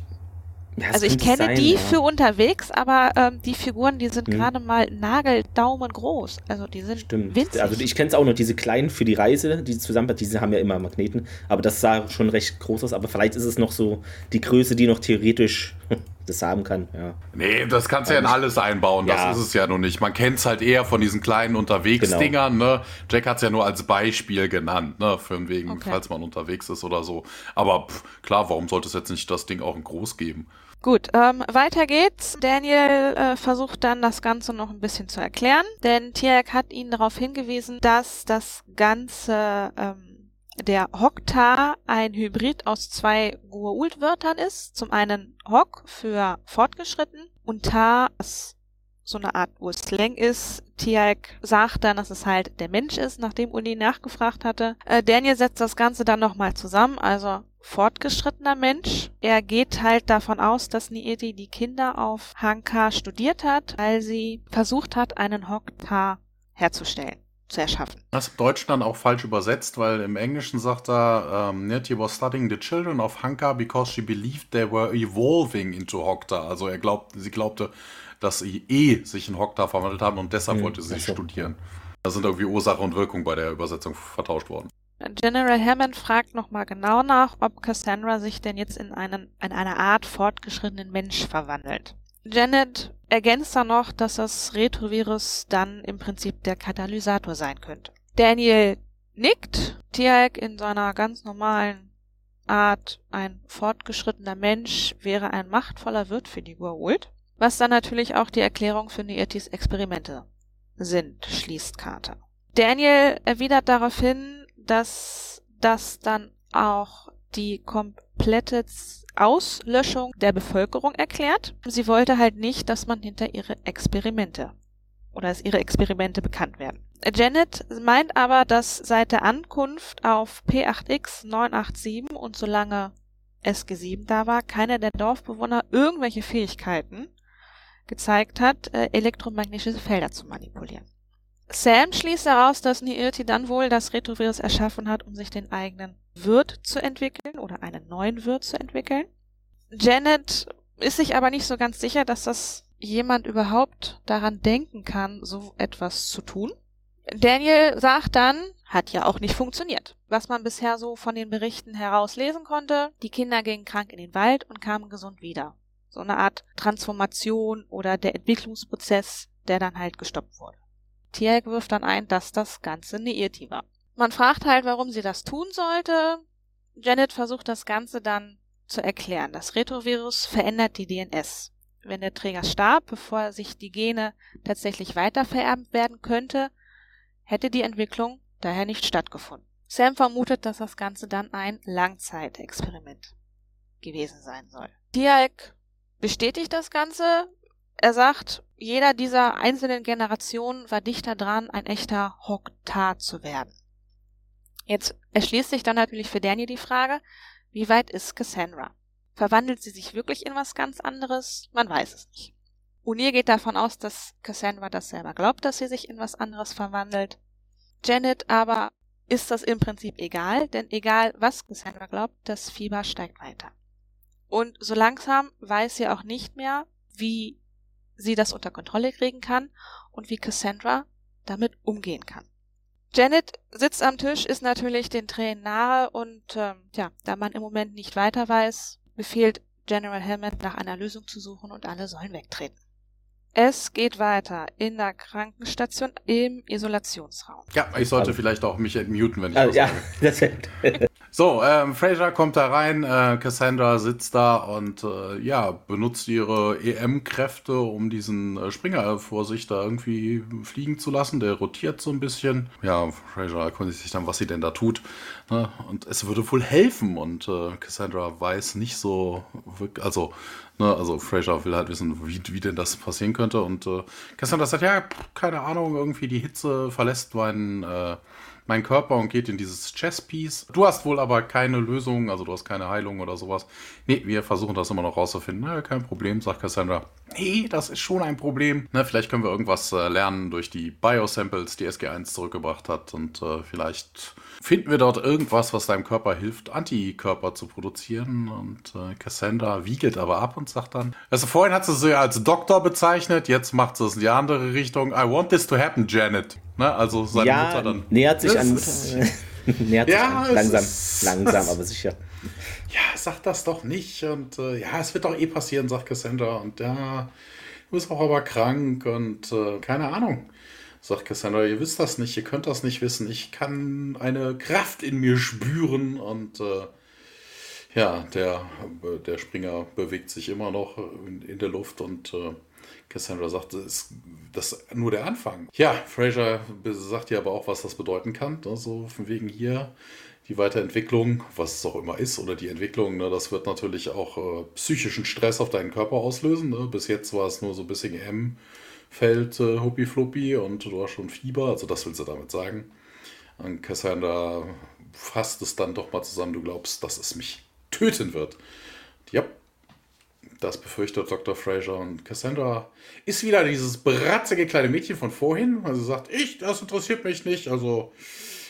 Speaker 3: ja, also ich kenne sein, die ja. für unterwegs, aber ähm, die Figuren, die sind hm. gerade mal Nageldaumen groß. Also die sind Stimmt. winzig.
Speaker 1: Also ich kenne es auch noch, diese kleinen für die Reise, die zusammen, diese haben ja immer Magneten, aber das sah schon recht groß aus, aber vielleicht ist es noch so die Größe, die noch theoretisch das haben kann, ja.
Speaker 2: Nee, das kannst du ja in alles einbauen, das ja. ist es ja noch nicht. Man kennt es halt eher von diesen kleinen Unterwegsdingern, genau. ne? Jack hat es ja nur als Beispiel genannt, ne? Für wegen, okay. falls man unterwegs ist oder so. Aber pff, klar, warum sollte es jetzt nicht das Ding auch in groß geben?
Speaker 3: Gut, ähm, weiter geht's. Daniel äh, versucht dann das Ganze noch ein bisschen zu erklären, denn Tiak hat ihn darauf hingewiesen, dass das Ganze ähm, der Hokta ein Hybrid aus zwei Gua'uld-Wörtern ist. Zum einen Hok für fortgeschritten und Ta, was so eine Art Urslang ist. Tiag sagt dann, dass es halt der Mensch ist, nachdem Uli nachgefragt hatte. Äh, Daniel setzt das Ganze dann nochmal zusammen, also fortgeschrittener Mensch. Er geht halt davon aus, dass Nieti die Kinder auf Hanka studiert hat, weil sie versucht hat, einen Hokta herzustellen zu erschaffen.
Speaker 2: Das ist im Deutschen dann auch falsch übersetzt, weil im Englischen sagt er, um, Neti was studying the children of Hanka because she believed they were evolving into Hokta. Also er glaubt, sie glaubte, dass sie eh sich in Hokta verwandelt haben und deshalb hm, wollte sie studieren. Da sind irgendwie Ursache und Wirkung bei der Übersetzung vertauscht worden.
Speaker 3: General Hammond fragt nochmal genau nach, ob Cassandra sich denn jetzt in, einen, in eine Art fortgeschrittenen Mensch verwandelt. Janet ergänzt dann noch, dass das Retrovirus dann im Prinzip der Katalysator sein könnte. Daniel nickt. Tiag in seiner ganz normalen Art, ein fortgeschrittener Mensch, wäre ein machtvoller Wirt für die Goa'uld. Was dann natürlich auch die Erklärung für Nietis Experimente sind, schließt Carter. Daniel erwidert daraufhin, dass das dann auch die komplette Auslöschung der Bevölkerung erklärt. Sie wollte halt nicht, dass man hinter ihre Experimente oder dass ihre Experimente bekannt werden. Janet meint aber, dass seit der Ankunft auf P8X 987 und solange SG7 da war, keiner der Dorfbewohner irgendwelche Fähigkeiten gezeigt hat, äh, elektromagnetische Felder zu manipulieren. Sam schließt daraus, dass Niirti dann wohl das Retrovirus erschaffen hat, um sich den eigenen Wirt zu entwickeln oder einen neuen Wirt zu entwickeln. Janet ist sich aber nicht so ganz sicher, dass das jemand überhaupt daran denken kann, so etwas zu tun. Daniel sagt dann, hat ja auch nicht funktioniert. Was man bisher so von den Berichten herauslesen konnte, die Kinder gingen krank in den Wald und kamen gesund wieder. So eine Art Transformation oder der Entwicklungsprozess, der dann halt gestoppt wurde. Tiag wirft dann ein, dass das Ganze eine Irrti war. Man fragt halt, warum sie das tun sollte. Janet versucht das Ganze dann zu erklären. Das Retrovirus verändert die DNS. Wenn der Träger starb, bevor sich die Gene tatsächlich weitervererbt werden könnte, hätte die Entwicklung daher nicht stattgefunden. Sam vermutet, dass das Ganze dann ein Langzeitexperiment gewesen sein soll. Tiag bestätigt das Ganze. Er sagt, jeder dieser einzelnen Generationen war dichter dran, ein echter Hoktar zu werden. Jetzt erschließt sich dann natürlich für Daniel die Frage, wie weit ist Cassandra? Verwandelt sie sich wirklich in was ganz anderes? Man weiß es nicht. O'Neill geht davon aus, dass Cassandra das selber glaubt, dass sie sich in was anderes verwandelt. Janet aber ist das im Prinzip egal, denn egal was Cassandra glaubt, das Fieber steigt weiter. Und so langsam weiß sie auch nicht mehr, wie sie das unter Kontrolle kriegen kann und wie Cassandra damit umgehen kann. Janet sitzt am Tisch, ist natürlich den Tränen nahe und ähm, ja, da man im Moment nicht weiter weiß, befiehlt General Hammond nach einer Lösung zu suchen und alle sollen wegtreten. Es geht weiter in der Krankenstation im Isolationsraum.
Speaker 2: Ja, ich sollte also, vielleicht auch mich entmuten, wenn ich
Speaker 1: also, ja, das
Speaker 2: So, ähm, Fraser kommt da rein, äh, Cassandra sitzt da und äh, ja, benutzt ihre EM-Kräfte, um diesen äh, Springer vor sich da irgendwie fliegen zu lassen. Der rotiert so ein bisschen. Ja, Fraser erkundigt sich dann, was sie denn da tut. Ne? Und es würde wohl helfen. Und äh, Cassandra weiß nicht so, also Ne, also Fraser will halt wissen, wie, wie denn das passieren könnte. Und äh, Cassandra sagt, ja, keine Ahnung, irgendwie die Hitze verlässt meinen, äh, meinen Körper und geht in dieses Chess-Piece. Du hast wohl aber keine Lösung, also du hast keine Heilung oder sowas. Nee, wir versuchen das immer noch rauszufinden. Na, kein Problem, sagt Cassandra. Nee, das ist schon ein Problem. Ne, vielleicht können wir irgendwas äh, lernen durch die Biosamples, die SG1 zurückgebracht hat. Und äh, vielleicht finden wir dort irgendwas, was deinem Körper hilft, Antikörper zu produzieren. Und äh, Cassandra wiegelt aber ab und sagt dann, also vorhin hat sie sie als Doktor bezeichnet, jetzt macht sie es in die andere Richtung. I want this to happen, Janet. Ne? Also seine
Speaker 1: ja,
Speaker 2: Mutter dann.
Speaker 1: Nähert sich an Mutter. nähert sich ja, an. Langsam, ist, langsam, aber sicher.
Speaker 2: Ja, sag das doch nicht. Und äh, ja, es wird doch eh passieren, sagt Cassandra. Und ja, du bist auch aber krank und äh, keine Ahnung. Sagt Cassandra, ihr wisst das nicht, ihr könnt das nicht wissen. Ich kann eine Kraft in mir spüren und äh, ja, der, der Springer bewegt sich immer noch in, in der Luft und äh, Cassandra sagt, das ist, das nur der Anfang. Ja, Fraser sagt ja aber auch, was das bedeuten kann. Ne? So von wegen hier die Weiterentwicklung, was es auch immer ist, oder die Entwicklung, ne, das wird natürlich auch äh, psychischen Stress auf deinen Körper auslösen. Ne? Bis jetzt war es nur so ein bisschen M fällt äh, Huppi Fluppi und du hast schon Fieber, also das will sie damit sagen. Und Cassandra fasst es dann doch mal zusammen, du glaubst, dass es mich töten wird. Ja, das befürchtet Dr. Fraser und Cassandra ist wieder dieses bratzige kleine Mädchen von vorhin, sie sagt, ich, das interessiert mich nicht, also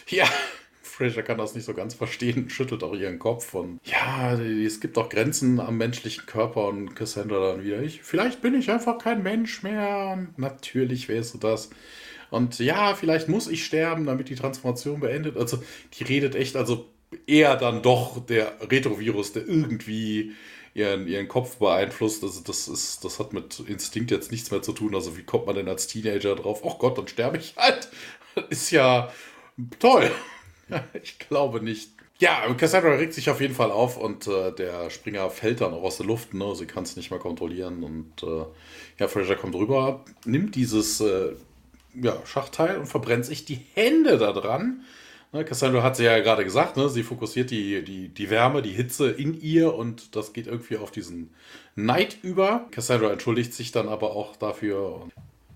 Speaker 2: ja, Fraser kann das nicht so ganz verstehen, schüttelt auch ihren Kopf und ja, es gibt auch Grenzen am menschlichen Körper und Cassandra dann wieder, ich, vielleicht bin ich einfach kein Mensch mehr natürlich wärst du das. Und ja, vielleicht muss ich sterben, damit die Transformation beendet. Also, die redet echt, also eher dann doch der Retrovirus, der irgendwie ihren, ihren Kopf beeinflusst. Also das ist, das hat mit Instinkt jetzt nichts mehr zu tun. Also wie kommt man denn als Teenager drauf? Ach Gott, dann sterbe ich halt. Ist ja toll. ich glaube nicht. Ja, Cassandra regt sich auf jeden Fall auf und äh, der Springer fällt dann auch aus der Luft. Ne? Sie kann es nicht mehr kontrollieren. Und äh, ja, Fraser kommt rüber, nimmt dieses äh, ja, Schachteil und verbrennt sich die Hände daran. Ne, Cassandra hat sie ja gerade gesagt, ne? sie fokussiert die, die, die Wärme, die Hitze in ihr und das geht irgendwie auf diesen Neid über. Cassandra entschuldigt sich dann aber auch dafür.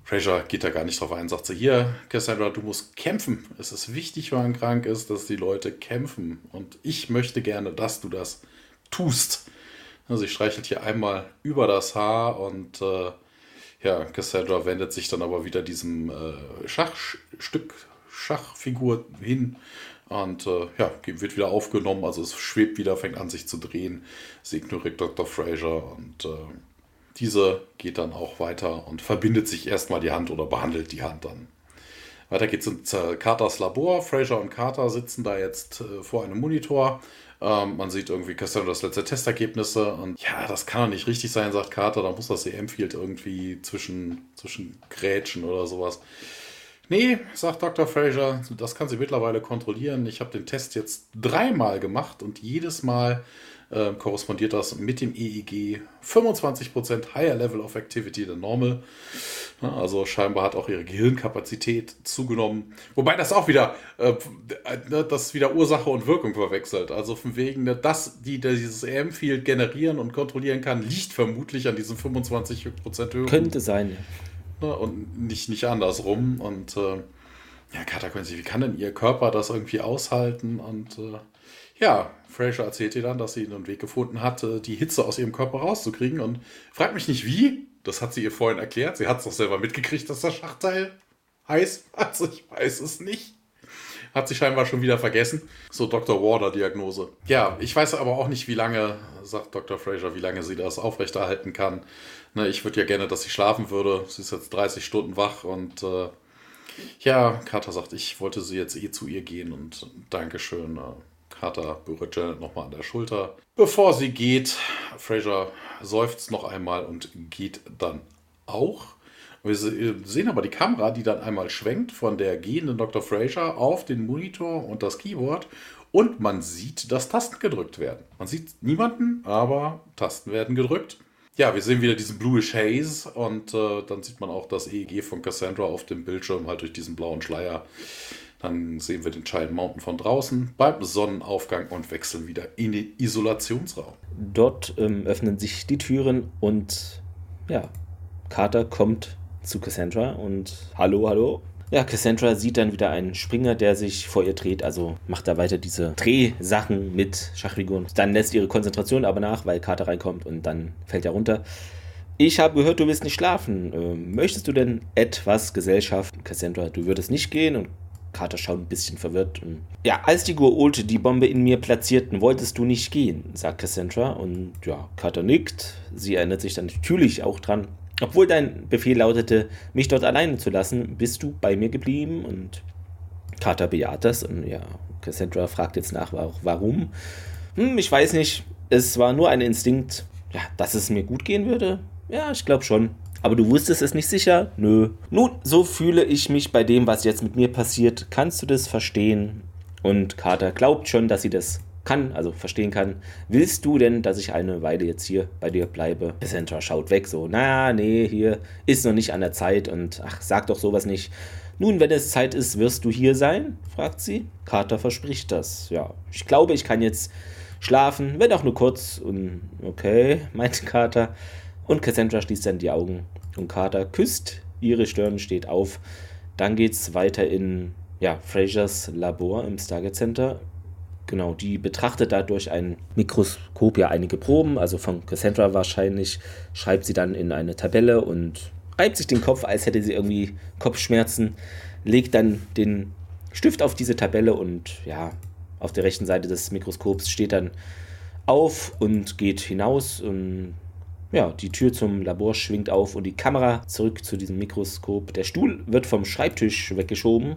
Speaker 2: Fraser geht da gar nicht drauf ein, sagt sie, hier, Cassandra, du musst kämpfen. Es ist wichtig, wenn man krank ist, dass die Leute kämpfen. Und ich möchte gerne, dass du das tust. Sie streichelt hier einmal über das Haar und äh, ja, Cassandra wendet sich dann aber wieder diesem äh, Schachstück, Schachfigur hin und äh, ja, wird wieder aufgenommen. Also es schwebt wieder, fängt an sich zu drehen. Sie ignoriert Dr. Fraser und äh, diese geht dann auch weiter und verbindet sich erstmal die Hand oder behandelt die Hand dann. Weiter geht's in Carters Labor. Fraser und Carter sitzen da jetzt äh, vor einem Monitor. Ähm, man sieht irgendwie Cassandras letzte Testergebnisse und ja, das kann doch nicht richtig sein, sagt Carter. Da muss das EM-Field irgendwie zwischen, zwischen Grätschen oder sowas. Nee, sagt Dr. Fraser, das kann sie mittlerweile kontrollieren. Ich habe den Test jetzt dreimal gemacht und jedes Mal äh, korrespondiert das mit dem EEG 25% higher level of activity than normal. Ja, also scheinbar hat auch ihre Gehirnkapazität zugenommen. Wobei das auch wieder, äh, ne, das wieder Ursache und Wirkung verwechselt. Also von wegen, ne, dass die dieses EM-Field generieren und kontrollieren kann, liegt vermutlich an diesen 25% Höhe.
Speaker 1: Könnte sein.
Speaker 2: Ne, und nicht, nicht andersrum. Und äh, Ja, Carter Quincy, wie kann denn ihr Körper das irgendwie aushalten? Und äh, ja, Fraser erzählt ihr dann, dass sie einen Weg gefunden hat, die Hitze aus ihrem Körper rauszukriegen und fragt mich nicht wie. Das hat sie ihr vorhin erklärt. Sie hat es doch selber mitgekriegt, dass das Schachteil heiß. Also ich weiß es nicht. Hat sie scheinbar schon wieder vergessen. So Dr. Warder-Diagnose. Ja, ich weiß aber auch nicht, wie lange, sagt Dr. Fraser, wie lange sie das aufrechterhalten kann. Ne, ich würde ja gerne, dass sie schlafen würde. Sie ist jetzt 30 Stunden wach und äh, ja, Carter sagt, ich wollte sie jetzt eh zu ihr gehen und Dankeschön. Äh, Carter berührt Janet nochmal an der Schulter. Bevor sie geht, Fraser seufzt noch einmal und geht dann auch. Wir sehen aber die Kamera, die dann einmal schwenkt von der gehenden Dr. Fraser auf den Monitor und das Keyboard und man sieht, dass Tasten gedrückt werden. Man sieht niemanden, aber Tasten werden gedrückt. Ja, wir sehen wieder diesen Bluish Haze und äh, dann sieht man auch das EEG von Cassandra auf dem Bildschirm, halt durch diesen blauen Schleier. Dann sehen wir den Child Mountain von draußen beim Sonnenaufgang und wechseln wieder in den Isolationsraum.
Speaker 1: Dort ähm, öffnen sich die Türen und ja, Carter kommt zu Cassandra und hallo, hallo. Ja, Cassandra sieht dann wieder einen Springer, der sich vor ihr dreht, also macht da weiter diese Drehsachen mit Schachfiguren. Dann lässt ihre Konzentration aber nach, weil Carter reinkommt und dann fällt er runter. Ich habe gehört, du willst nicht schlafen. Ähm, möchtest du denn etwas Gesellschaft? Cassandra, du würdest nicht gehen und Carter schaut ein bisschen verwirrt. Ja, als die Gua'uld die Bombe in mir platzierten, wolltest du nicht gehen, sagt Cassandra. Und ja, Carter nickt. Sie erinnert sich dann natürlich auch dran. Obwohl dein Befehl lautete, mich dort alleine zu lassen, bist du bei mir geblieben. Und Carter bejaht das. Und ja, Cassandra fragt jetzt nach, warum. Hm, ich weiß nicht. Es war nur ein Instinkt, ja, dass es mir gut gehen würde. Ja, ich glaube schon. Aber du wusstest es nicht sicher? Nö. Nun, so fühle ich mich bei dem, was jetzt mit mir passiert. Kannst du das verstehen? Und Carter glaubt schon, dass sie das kann, also verstehen kann. Willst du denn, dass ich eine Weile jetzt hier bei dir bleibe? Cassandra schaut weg, so, na, nee, hier ist noch nicht an der Zeit und ach, sag doch sowas nicht. Nun, wenn es Zeit ist, wirst du hier sein? fragt sie. Carter verspricht das. Ja, ich glaube, ich kann jetzt schlafen, wenn auch nur kurz. Und okay, meint Carter. Und Cassandra schließt dann die Augen und Carter küsst ihre Stirn, steht auf. Dann geht es weiter in ja, Frasers Labor im Stargate Center. Genau, die betrachtet da durch ein Mikroskop ja einige Proben, also von Cassandra wahrscheinlich, schreibt sie dann in eine Tabelle und reibt sich den Kopf, als hätte sie irgendwie Kopfschmerzen, legt dann den Stift auf diese Tabelle und ja, auf der rechten Seite des Mikroskops steht dann auf und geht hinaus und ja, die Tür zum Labor schwingt auf und die Kamera zurück zu diesem Mikroskop. Der Stuhl wird vom Schreibtisch weggeschoben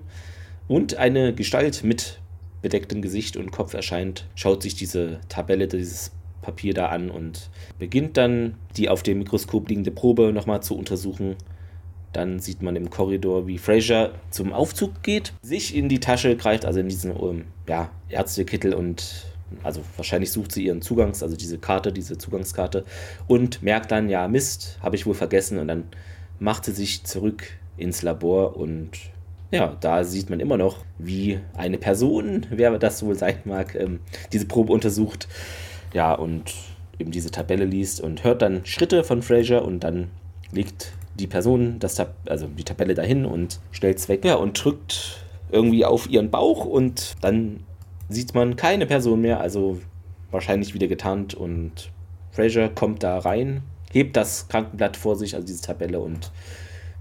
Speaker 1: und eine Gestalt mit bedecktem Gesicht und Kopf erscheint, schaut sich diese Tabelle, dieses Papier da an und beginnt dann die auf dem Mikroskop liegende Probe nochmal zu untersuchen. Dann sieht man im Korridor, wie Fraser zum Aufzug geht, sich in die Tasche greift, also in diesen um, ja, Ärztekittel und also wahrscheinlich sucht sie ihren Zugangs, also diese Karte, diese Zugangskarte und merkt dann, ja, Mist, habe ich wohl vergessen und dann macht sie sich zurück ins Labor und ja, da sieht man immer noch, wie eine Person, wer das wohl sein mag, ähm, diese Probe untersucht, ja, und eben diese Tabelle liest und hört dann Schritte von Fraser und dann legt die Person das Tab also die Tabelle dahin und stellt es weg. Ja, und drückt irgendwie auf ihren Bauch und dann sieht man keine Person mehr, also wahrscheinlich wieder getarnt und Fraser kommt da rein, hebt das Krankenblatt vor sich, also diese Tabelle und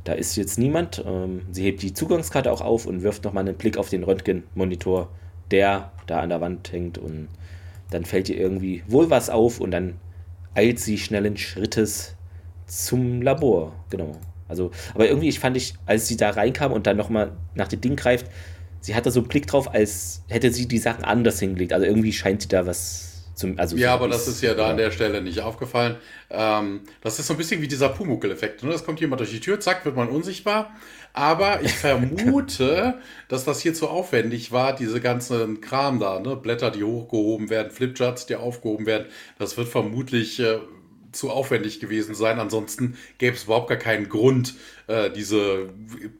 Speaker 1: da ist jetzt niemand. Ähm, sie hebt die Zugangskarte auch auf und wirft nochmal einen Blick auf den Röntgenmonitor, der da an der Wand hängt und dann fällt ihr irgendwie wohl was auf und dann eilt sie schnellen Schrittes zum Labor. Genau. Also, aber irgendwie, ich fand ich, als sie da reinkam und dann nochmal nach dem Ding greift, sie hatte so einen Blick drauf, als hätte sie die Sachen anders hingelegt. Also irgendwie scheint sie da was zum, also
Speaker 2: ja, aber das ist ja da an der Stelle nicht aufgefallen. Ähm, das ist so ein bisschen wie dieser Pumuckl-Effekt. Ne? Es kommt jemand durch die Tür, zack, wird man unsichtbar. Aber ich vermute, dass das hier zu aufwendig war, diese ganzen Kram da, ne? Blätter, die hochgehoben werden, Flipcharts, die aufgehoben werden. Das wird vermutlich äh, zu aufwendig gewesen sein. Ansonsten gäbe es überhaupt gar keinen Grund, äh, diese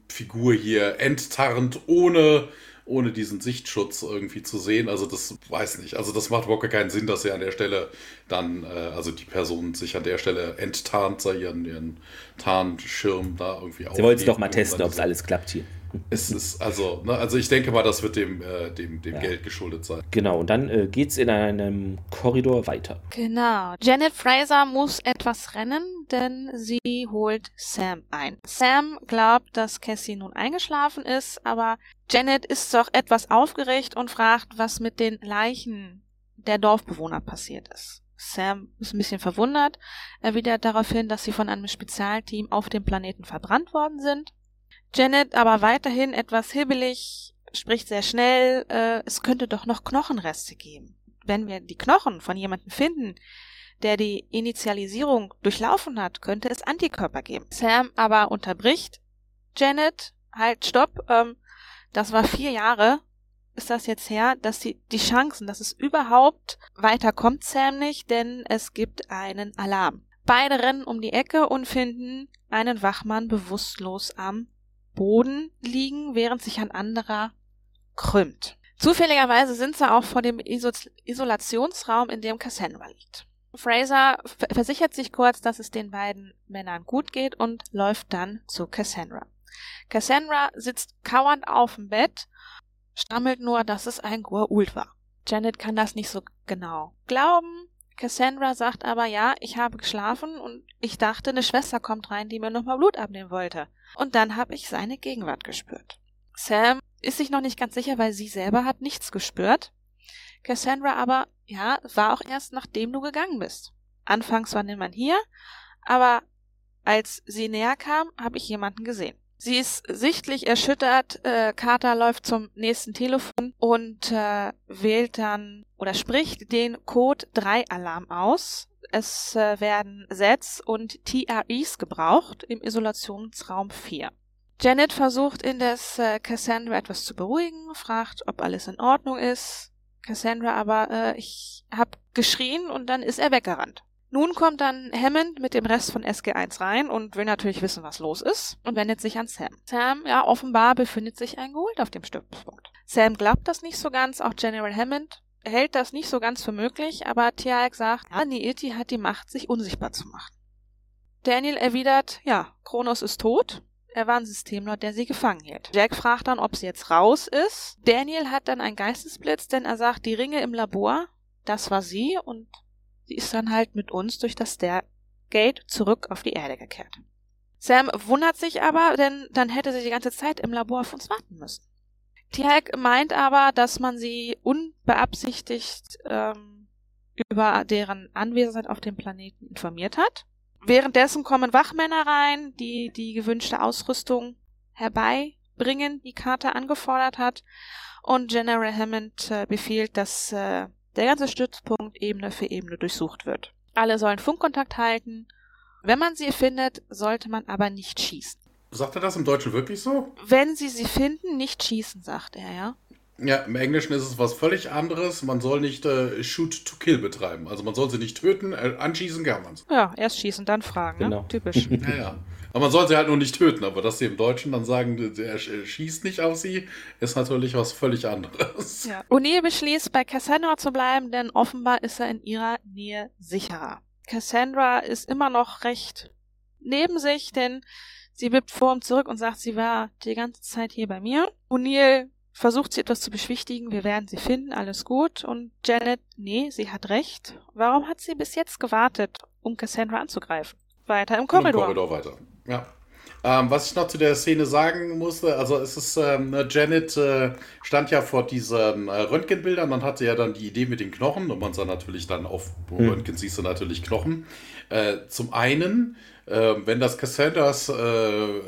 Speaker 2: Figur hier enttarnt ohne ohne diesen Sichtschutz irgendwie zu sehen. Also das weiß nicht. Also das macht überhaupt keinen Sinn, dass er an der Stelle dann, äh, also die Person sich an der Stelle enttarnt, sei ihren, ihren Tarnschirm da irgendwie
Speaker 1: Sie wollten es doch mal testen, ob es alles klappt hier.
Speaker 2: Es ist also, ne, also ich denke mal, das wird dem, äh, dem, dem ja. Geld geschuldet sein.
Speaker 1: Genau, und dann äh, es in einem Korridor weiter.
Speaker 3: Genau. Janet Fraser muss etwas rennen, denn sie holt Sam ein. Sam glaubt, dass Cassie nun eingeschlafen ist, aber Janet ist doch etwas aufgeregt und fragt, was mit den Leichen der Dorfbewohner passiert ist. Sam ist ein bisschen verwundert, erwidert daraufhin, dass sie von einem Spezialteam auf dem Planeten verbrannt worden sind. Janet aber weiterhin etwas hibbelig, spricht sehr schnell, äh, es könnte doch noch Knochenreste geben. Wenn wir die Knochen von jemandem finden, der die Initialisierung durchlaufen hat, könnte es Antikörper geben. Sam aber unterbricht Janet, halt, stopp, ähm, das war vier Jahre, ist das jetzt her, dass die, die Chancen, dass es überhaupt weiterkommt, Sam nicht, denn es gibt einen Alarm. Beide rennen um die Ecke und finden einen Wachmann bewusstlos am Boden liegen, während sich ein anderer krümmt. Zufälligerweise sind sie auch vor dem Iso Isolationsraum, in dem Cassandra liegt. Fraser versichert sich kurz, dass es den beiden Männern gut geht und läuft dann zu Cassandra. Cassandra sitzt kauernd auf dem Bett stammelt nur, dass es ein Goa'uld war. Janet kann das nicht so genau glauben. Cassandra sagt aber, ja, ich habe geschlafen und ich dachte, eine Schwester kommt rein, die mir nochmal Blut abnehmen wollte. Und dann habe ich seine Gegenwart gespürt. Sam ist sich noch nicht ganz sicher, weil sie selber hat nichts gespürt. Cassandra aber, ja, war auch erst nachdem du gegangen bist. Anfangs war niemand hier, aber als sie näher kam, habe ich jemanden gesehen. Sie ist sichtlich erschüttert. Äh, Carter läuft zum nächsten Telefon und äh, wählt dann oder spricht den Code 3 Alarm aus. Es äh, werden Sets und TREs gebraucht im Isolationsraum 4. Janet versucht indes äh, Cassandra etwas zu beruhigen, fragt, ob alles in Ordnung ist. Cassandra aber, äh, ich hab geschrien und dann ist er weggerannt. Nun kommt dann Hammond mit dem Rest von SG1 rein und will natürlich wissen, was los ist und wendet sich an Sam. Sam, ja, offenbar befindet sich ein Gold auf dem Stützpunkt. Sam glaubt das nicht so ganz, auch General Hammond hält das nicht so ganz für möglich, aber Tialk sagt, ja, Niiti hat die Macht, sich unsichtbar zu machen. Daniel erwidert, ja, Kronos ist tot. Er war ein Systemlord, der sie gefangen hielt. Jack fragt dann, ob sie jetzt raus ist. Daniel hat dann einen Geistesblitz, denn er sagt, die Ringe im Labor, das war sie und Sie ist dann halt mit uns durch das Stargate zurück auf die Erde gekehrt. Sam wundert sich aber, denn dann hätte sie die ganze Zeit im Labor auf uns warten müssen. Tialk meint aber, dass man sie unbeabsichtigt ähm, über deren Anwesenheit auf dem Planeten informiert hat. Währenddessen kommen Wachmänner rein, die die gewünschte Ausrüstung herbeibringen, die Carter angefordert hat. Und General Hammond äh, befiehlt, dass äh, der ganze Stützpunkt Ebene für Ebene durchsucht wird. Alle sollen Funkkontakt halten. Wenn man sie findet, sollte man aber nicht schießen.
Speaker 2: Sagt er das im Deutschen wirklich so?
Speaker 3: Wenn sie sie finden, nicht schießen, sagt er, ja.
Speaker 2: Ja, im Englischen ist es was völlig anderes. Man soll nicht äh, Shoot to Kill betreiben. Also man soll sie nicht töten, äh, anschießen kann man
Speaker 3: Ja, erst schießen, dann fragen, ne? genau. ne? Typisch.
Speaker 2: ja, ja. Aber man soll sie halt nur nicht töten. Aber dass sie im Deutschen dann sagen, der schießt nicht auf sie, ist natürlich was völlig anderes.
Speaker 3: Ja. O'Neill beschließt, bei Cassandra zu bleiben, denn offenbar ist er in ihrer Nähe sicherer. Cassandra ist immer noch recht neben sich, denn sie wippt vor und zurück und sagt, sie war die ganze Zeit hier bei mir. O'Neill versucht sie etwas zu beschwichtigen, wir werden sie finden, alles gut. Und Janet, nee, sie hat recht. Warum hat sie bis jetzt gewartet, um Cassandra anzugreifen? Weiter im Korridor.
Speaker 2: Im Korridor weiter. Ja. Ähm, was ich noch zu der Szene sagen musste, also es ist, ähm, ne, Janet äh, stand ja vor diesen äh, Röntgenbildern, man hatte ja dann die Idee mit den Knochen und man sah natürlich dann auf hm. Röntgen siehst du natürlich Knochen. Äh, zum einen, äh, wenn das Cassandras äh,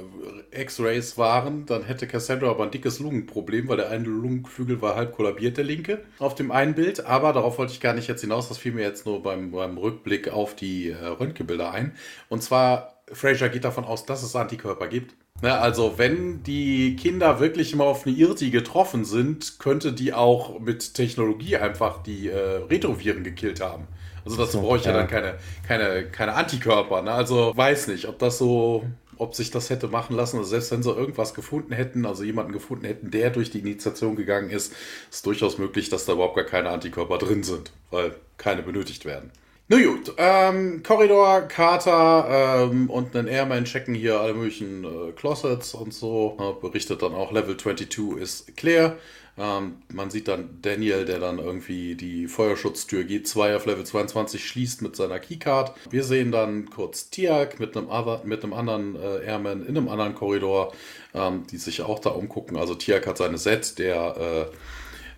Speaker 2: X-Rays waren, dann hätte Cassandra aber ein dickes Lungenproblem, weil der eine Lungenflügel war halb kollabiert, der linke, auf dem einen Bild. Aber darauf wollte ich gar nicht jetzt hinaus, das fiel mir jetzt nur beim, beim Rückblick auf die äh, Röntgenbilder ein. Und zwar Fraser geht davon aus, dass es Antikörper gibt. Ne, also wenn die Kinder wirklich mal auf eine Irti getroffen sind, könnte die auch mit Technologie einfach die äh, Retroviren gekillt haben. Also dazu so, brauche ich ja. ja, dann keine, keine, keine Antikörper. Ne? Also weiß nicht, ob das so, ob sich das hätte machen lassen. Also selbst wenn sie irgendwas gefunden hätten, also jemanden gefunden hätten, der durch die Initiation gegangen ist, ist durchaus möglich, dass da überhaupt gar keine Antikörper drin sind, weil keine benötigt werden. Na gut, ähm, Korridor, Carter ähm, und einen Airman checken hier alle möglichen äh, Closets und so. Äh, berichtet dann auch, Level 22 ist clear. Ähm, man sieht dann Daniel, der dann irgendwie die Feuerschutztür G2 auf Level 22 schließt mit seiner Keycard. Wir sehen dann kurz Tiak mit einem, mit einem anderen äh, Airman in einem anderen Korridor, ähm, die sich auch da umgucken. Also Tiak hat seine Set, der äh,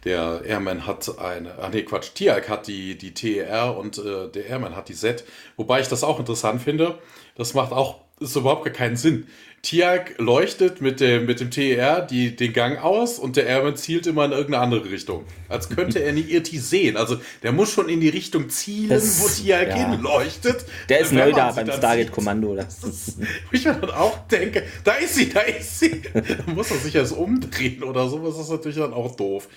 Speaker 2: der Airman hat eine, ach nee, Quatsch, Tiak hat die, die TER und äh, der Airman hat die Z. Wobei ich das auch interessant finde. Das macht auch, ist überhaupt gar keinen Sinn. Tiag leuchtet mit dem, mit dem TER die, den Gang aus und der Airman zielt immer in irgendeine andere Richtung. Als könnte er nicht Irti sehen. Also der muss schon in die Richtung zielen, das, wo Tiag ja. hinleuchtet.
Speaker 1: Der ist neu da beim Stargate-Kommando.
Speaker 2: Wo ich mir dann auch denke, da ist sie, da ist sie. Da muss er sich erst umdrehen oder so. Das ist natürlich dann auch doof.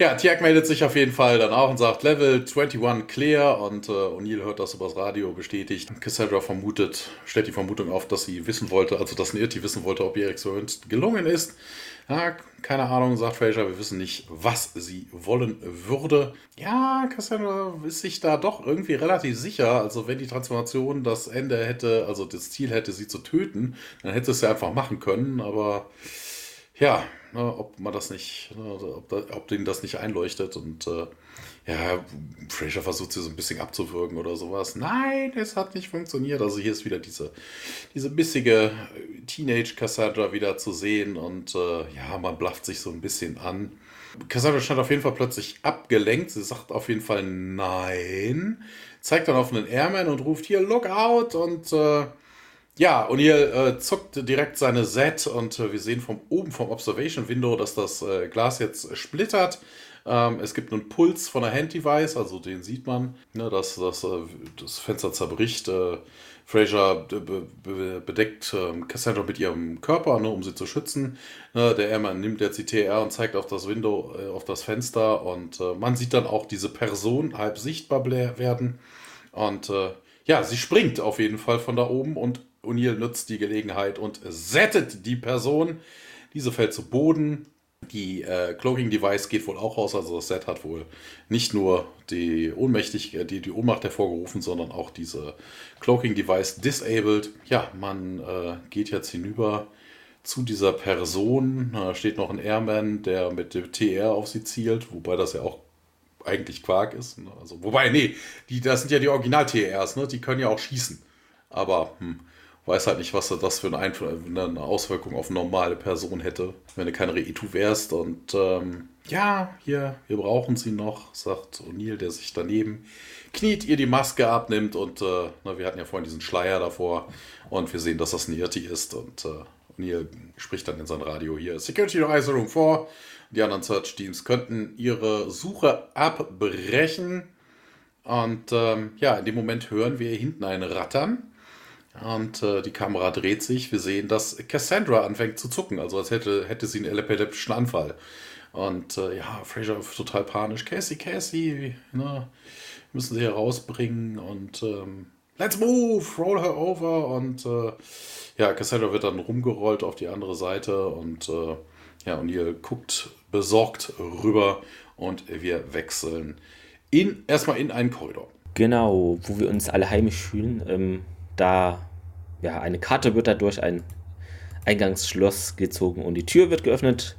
Speaker 2: Ja, Tiag meldet sich auf jeden Fall dann auch und sagt Level 21 clear und äh, O'Neill hört das übers Radio bestätigt. Cassandra vermutet, stellt die Vermutung auf, dass sie wissen wollte, also dass Nirti wissen wollte, ob ihr Experiment gelungen ist. Ja, keine Ahnung, sagt Fraser, wir wissen nicht, was sie wollen würde. Ja, Cassandra ist sich da doch irgendwie relativ sicher. Also wenn die Transformation das Ende hätte, also das Ziel hätte, sie zu töten, dann hätte es ja einfach machen können, aber ja, ne, ob man das nicht, ne, ob, da, ob denen das nicht einleuchtet und äh, ja, Fraser versucht sie so ein bisschen abzuwürgen oder sowas. Nein, es hat nicht funktioniert. Also hier ist wieder diese, diese bissige Teenage Cassandra wieder zu sehen und äh, ja, man blafft sich so ein bisschen an. Cassandra scheint auf jeden Fall plötzlich abgelenkt. Sie sagt auf jeden Fall nein, zeigt dann auf einen Airman und ruft hier Look out und äh, ja, und hier äh, zuckt direkt seine Set und äh, wir sehen von oben vom Observation Window, dass das äh, Glas jetzt splittert. Ähm, es gibt einen Puls von der Hand-Device, also den sieht man, ne, dass, dass äh, das Fenster zerbricht. Äh, Fraser be be bedeckt ähm, Cassandra mit ihrem Körper, ne, um sie zu schützen. Ne, der Airman nimmt jetzt die TR und zeigt auf das Window, äh, auf das Fenster und man sieht dann auch diese Person halb sichtbar werden. Und ja, sie springt auf jeden Fall von da oben und O'Neill nutzt die Gelegenheit und settet die Person. Diese fällt zu Boden. Die äh, Cloaking Device geht wohl auch raus, also das Set hat wohl nicht nur die, Ohnmächtig die, die Ohnmacht hervorgerufen, sondern auch diese Cloaking Device disabled. Ja, man äh, geht jetzt hinüber zu dieser Person. Da steht noch ein Airman, der mit dem TR auf sie zielt, wobei das ja auch eigentlich Quark ist. Ne? Also, wobei, nee, die, das sind ja die Original-TRs, ne? die können ja auch schießen. Aber hm, weiß halt nicht, was das für eine, eine Auswirkung auf eine normale Person hätte, wenn du kein Reitu wärst. Und ähm, ja, hier, wir brauchen sie noch, sagt O'Neill, der sich daneben kniet, ihr die Maske abnimmt und äh, na, wir hatten ja vorhin diesen Schleier davor und wir sehen, dass das ein Irti ist. Und äh, O'Neill spricht dann in sein Radio hier, Security Advisor Room 4, die anderen Search Teams könnten ihre Suche abbrechen. Und ähm, ja, in dem Moment hören wir hinten ein Rattern und äh, die Kamera dreht sich. Wir sehen, dass Cassandra anfängt zu zucken, also als hätte, hätte sie einen epileptischen Anfall. Und äh, ja, Fraser total panisch. Cassie, Cassie, ne, müssen sie hier rausbringen und ähm, let's move, roll her over. Und äh, ja, Cassandra wird dann rumgerollt auf die andere Seite und äh, ja, O'Neill guckt besorgt rüber und wir wechseln in, erstmal in einen Korridor.
Speaker 1: Genau, wo wir uns alle heimisch fühlen. Ähm da ja, eine Karte wird da durch ein Eingangsschloss gezogen und die Tür wird geöffnet.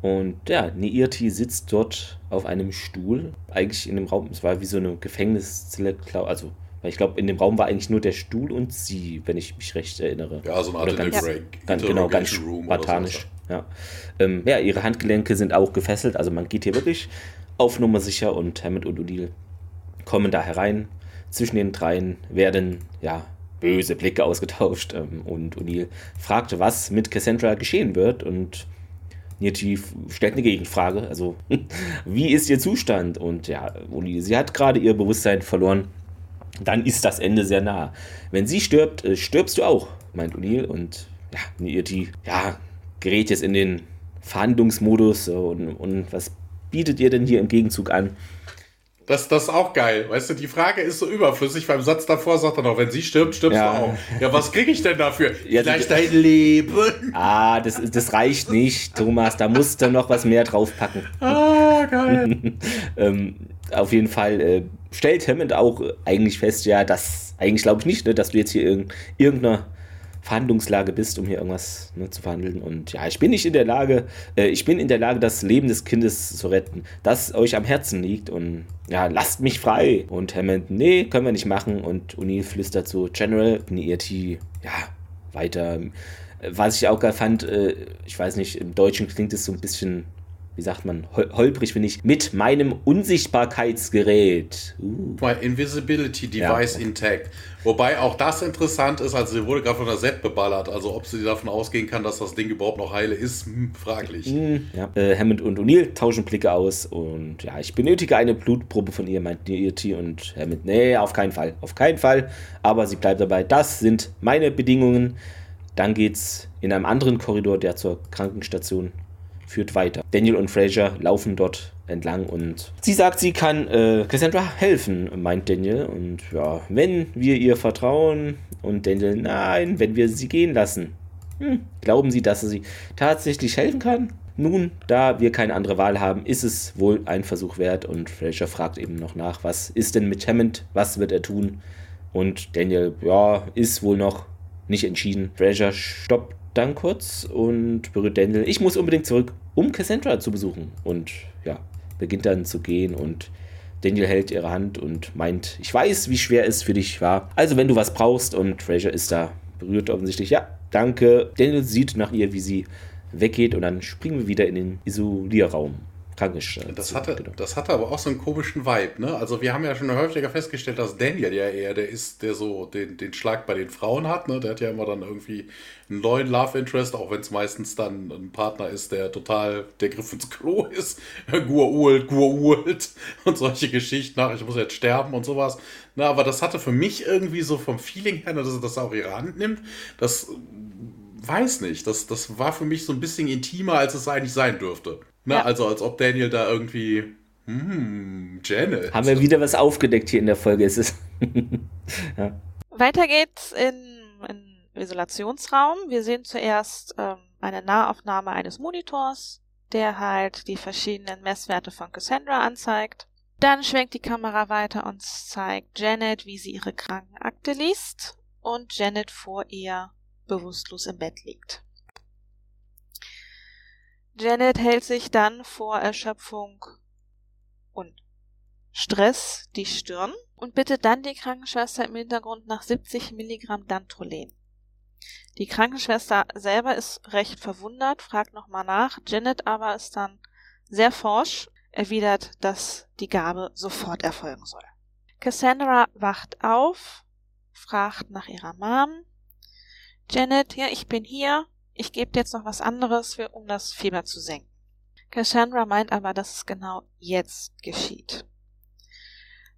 Speaker 1: Und ja, Neirti sitzt dort auf einem Stuhl. Eigentlich in dem Raum, es war wie so eine Gefängniszelle, also weil ich glaube, in dem Raum war eigentlich nur der Stuhl und sie, wenn ich mich recht erinnere.
Speaker 2: Ja, so eine Art
Speaker 1: ganz, ganz, genau, ganz spartanisch. Ja. Ähm, ja, ihre Handgelenke sind auch gefesselt, also man geht hier wirklich auf Nummer sicher und Hammond und Odile kommen da herein. Zwischen den dreien werden ja böse Blicke ausgetauscht ähm, und O'Neill fragte, was mit Cassandra geschehen wird und Nirti stellt eine Gegenfrage, also wie ist ihr Zustand? Und ja, O'Neill, sie hat gerade ihr Bewusstsein verloren, dann ist das Ende sehr nah. Wenn sie stirbt, äh, stirbst du auch, meint O'Neill und ja, Nirti, ja, gerät jetzt in den Verhandlungsmodus und, und was bietet ihr denn hier im Gegenzug an?
Speaker 2: Das, das ist auch geil. Weißt du, die Frage ist so überflüssig. Beim Satz davor sagt er noch, wenn sie stirbt, stirbst ja. du auch. Ja, was kriege ich denn dafür?
Speaker 1: Ja,
Speaker 2: Vielleicht dein Leben.
Speaker 1: Ah, das, das reicht nicht, Thomas. Da musst du noch was mehr draufpacken.
Speaker 2: Ah, geil.
Speaker 1: ähm, Auf jeden Fall äh, stellt Hammond auch eigentlich fest, ja, das eigentlich glaube ich nicht, ne, dass du jetzt hier irg irgendeiner Verhandlungslage bist, um hier irgendwas ne, zu verhandeln. Und ja, ich bin nicht in der Lage, äh, ich bin in der Lage, das Leben des Kindes zu retten, das euch am Herzen liegt. Und ja, lasst mich frei. Und Hammond, nee, können wir nicht machen. Und O'Neill flüstert so, General, ERT, ja, weiter. Was ich auch geil fand, äh, ich weiß nicht, im Deutschen klingt es so ein bisschen wie sagt man, hol holprig finde ich, mit meinem Unsichtbarkeitsgerät.
Speaker 2: Uh. My Invisibility Device ja. intact. Wobei auch das interessant ist, also sie wurde gerade von der Set beballert, also ob sie davon ausgehen kann, dass das Ding überhaupt noch heile ist, hm, fraglich.
Speaker 1: Hm, ja. äh, Hammond und O'Neill tauschen Blicke aus und ja, ich benötige eine Blutprobe von ihr, meint E.T. und Hammond, nee, auf keinen Fall, auf keinen Fall, aber sie bleibt dabei, das sind meine Bedingungen. Dann geht's in einem anderen Korridor, der zur Krankenstation führt weiter. Daniel und Fraser laufen dort entlang und sie sagt, sie kann äh, Cassandra helfen, meint Daniel. Und ja, wenn wir ihr vertrauen und Daniel, nein, wenn wir sie gehen lassen. Hm, glauben Sie, dass sie tatsächlich helfen kann? Nun, da wir keine andere Wahl haben, ist es wohl ein Versuch wert. Und Fraser fragt eben noch nach, was ist denn mit Hammond? Was wird er tun? Und Daniel, ja, ist wohl noch nicht entschieden. Fraser stoppt dann kurz und berührt Daniel. Ich muss unbedingt zurück, um Cassandra zu besuchen. Und ja, beginnt dann zu gehen und Daniel hält ihre Hand und meint, ich weiß, wie schwer es für dich war. Also wenn du was brauchst und Fraser ist da, berührt offensichtlich, ja, danke. Daniel sieht nach ihr, wie sie weggeht und dann springen wir wieder in den Isolierraum. Krankenschwester.
Speaker 2: Das hatte, genau. das hatte aber auch so einen komischen Vibe, ne? Also wir haben ja schon häufiger festgestellt, dass Daniel ja eher der ist, der so den, den Schlag bei den Frauen hat, ne? Der hat ja immer dann irgendwie einen neuen Love Interest, auch wenn es meistens dann ein Partner ist, der total der Griff ins Klo ist. Gua'uld, Gua'uld und solche Geschichten. Ach, ich muss jetzt sterben und sowas. Na, aber das hatte für mich irgendwie so vom Feeling her, dass er das auch ihre Hand nimmt. Das weiß nicht. Das, das war für mich so ein bisschen intimer, als es eigentlich sein dürfte. Ne? Ja. Also als ob Daniel da irgendwie. Hm, Janet.
Speaker 1: Haben wir wieder was aufgedeckt hier in der Folge. Es ist
Speaker 3: ja. Weiter geht's in, in Isolationsraum. Wir sehen zuerst ähm, eine Nahaufnahme eines Monitors, der halt die verschiedenen Messwerte von Cassandra anzeigt. Dann schwenkt die Kamera weiter und zeigt Janet, wie sie ihre Krankenakte liest und Janet vor ihr bewusstlos im Bett liegt. Janet hält sich dann vor Erschöpfung und Stress die Stirn und bittet dann die Krankenschwester im Hintergrund nach 70 Milligramm Dantrolen. Die Krankenschwester selber ist recht verwundert, fragt nochmal nach. Janet aber ist dann sehr forsch, erwidert, dass die Gabe sofort erfolgen soll. Cassandra wacht auf, fragt nach ihrer Mom. Janet, ja, ich bin hier ich gebe dir jetzt noch was anderes, für, um das Fieber zu senken. Cassandra meint aber, dass es genau jetzt geschieht.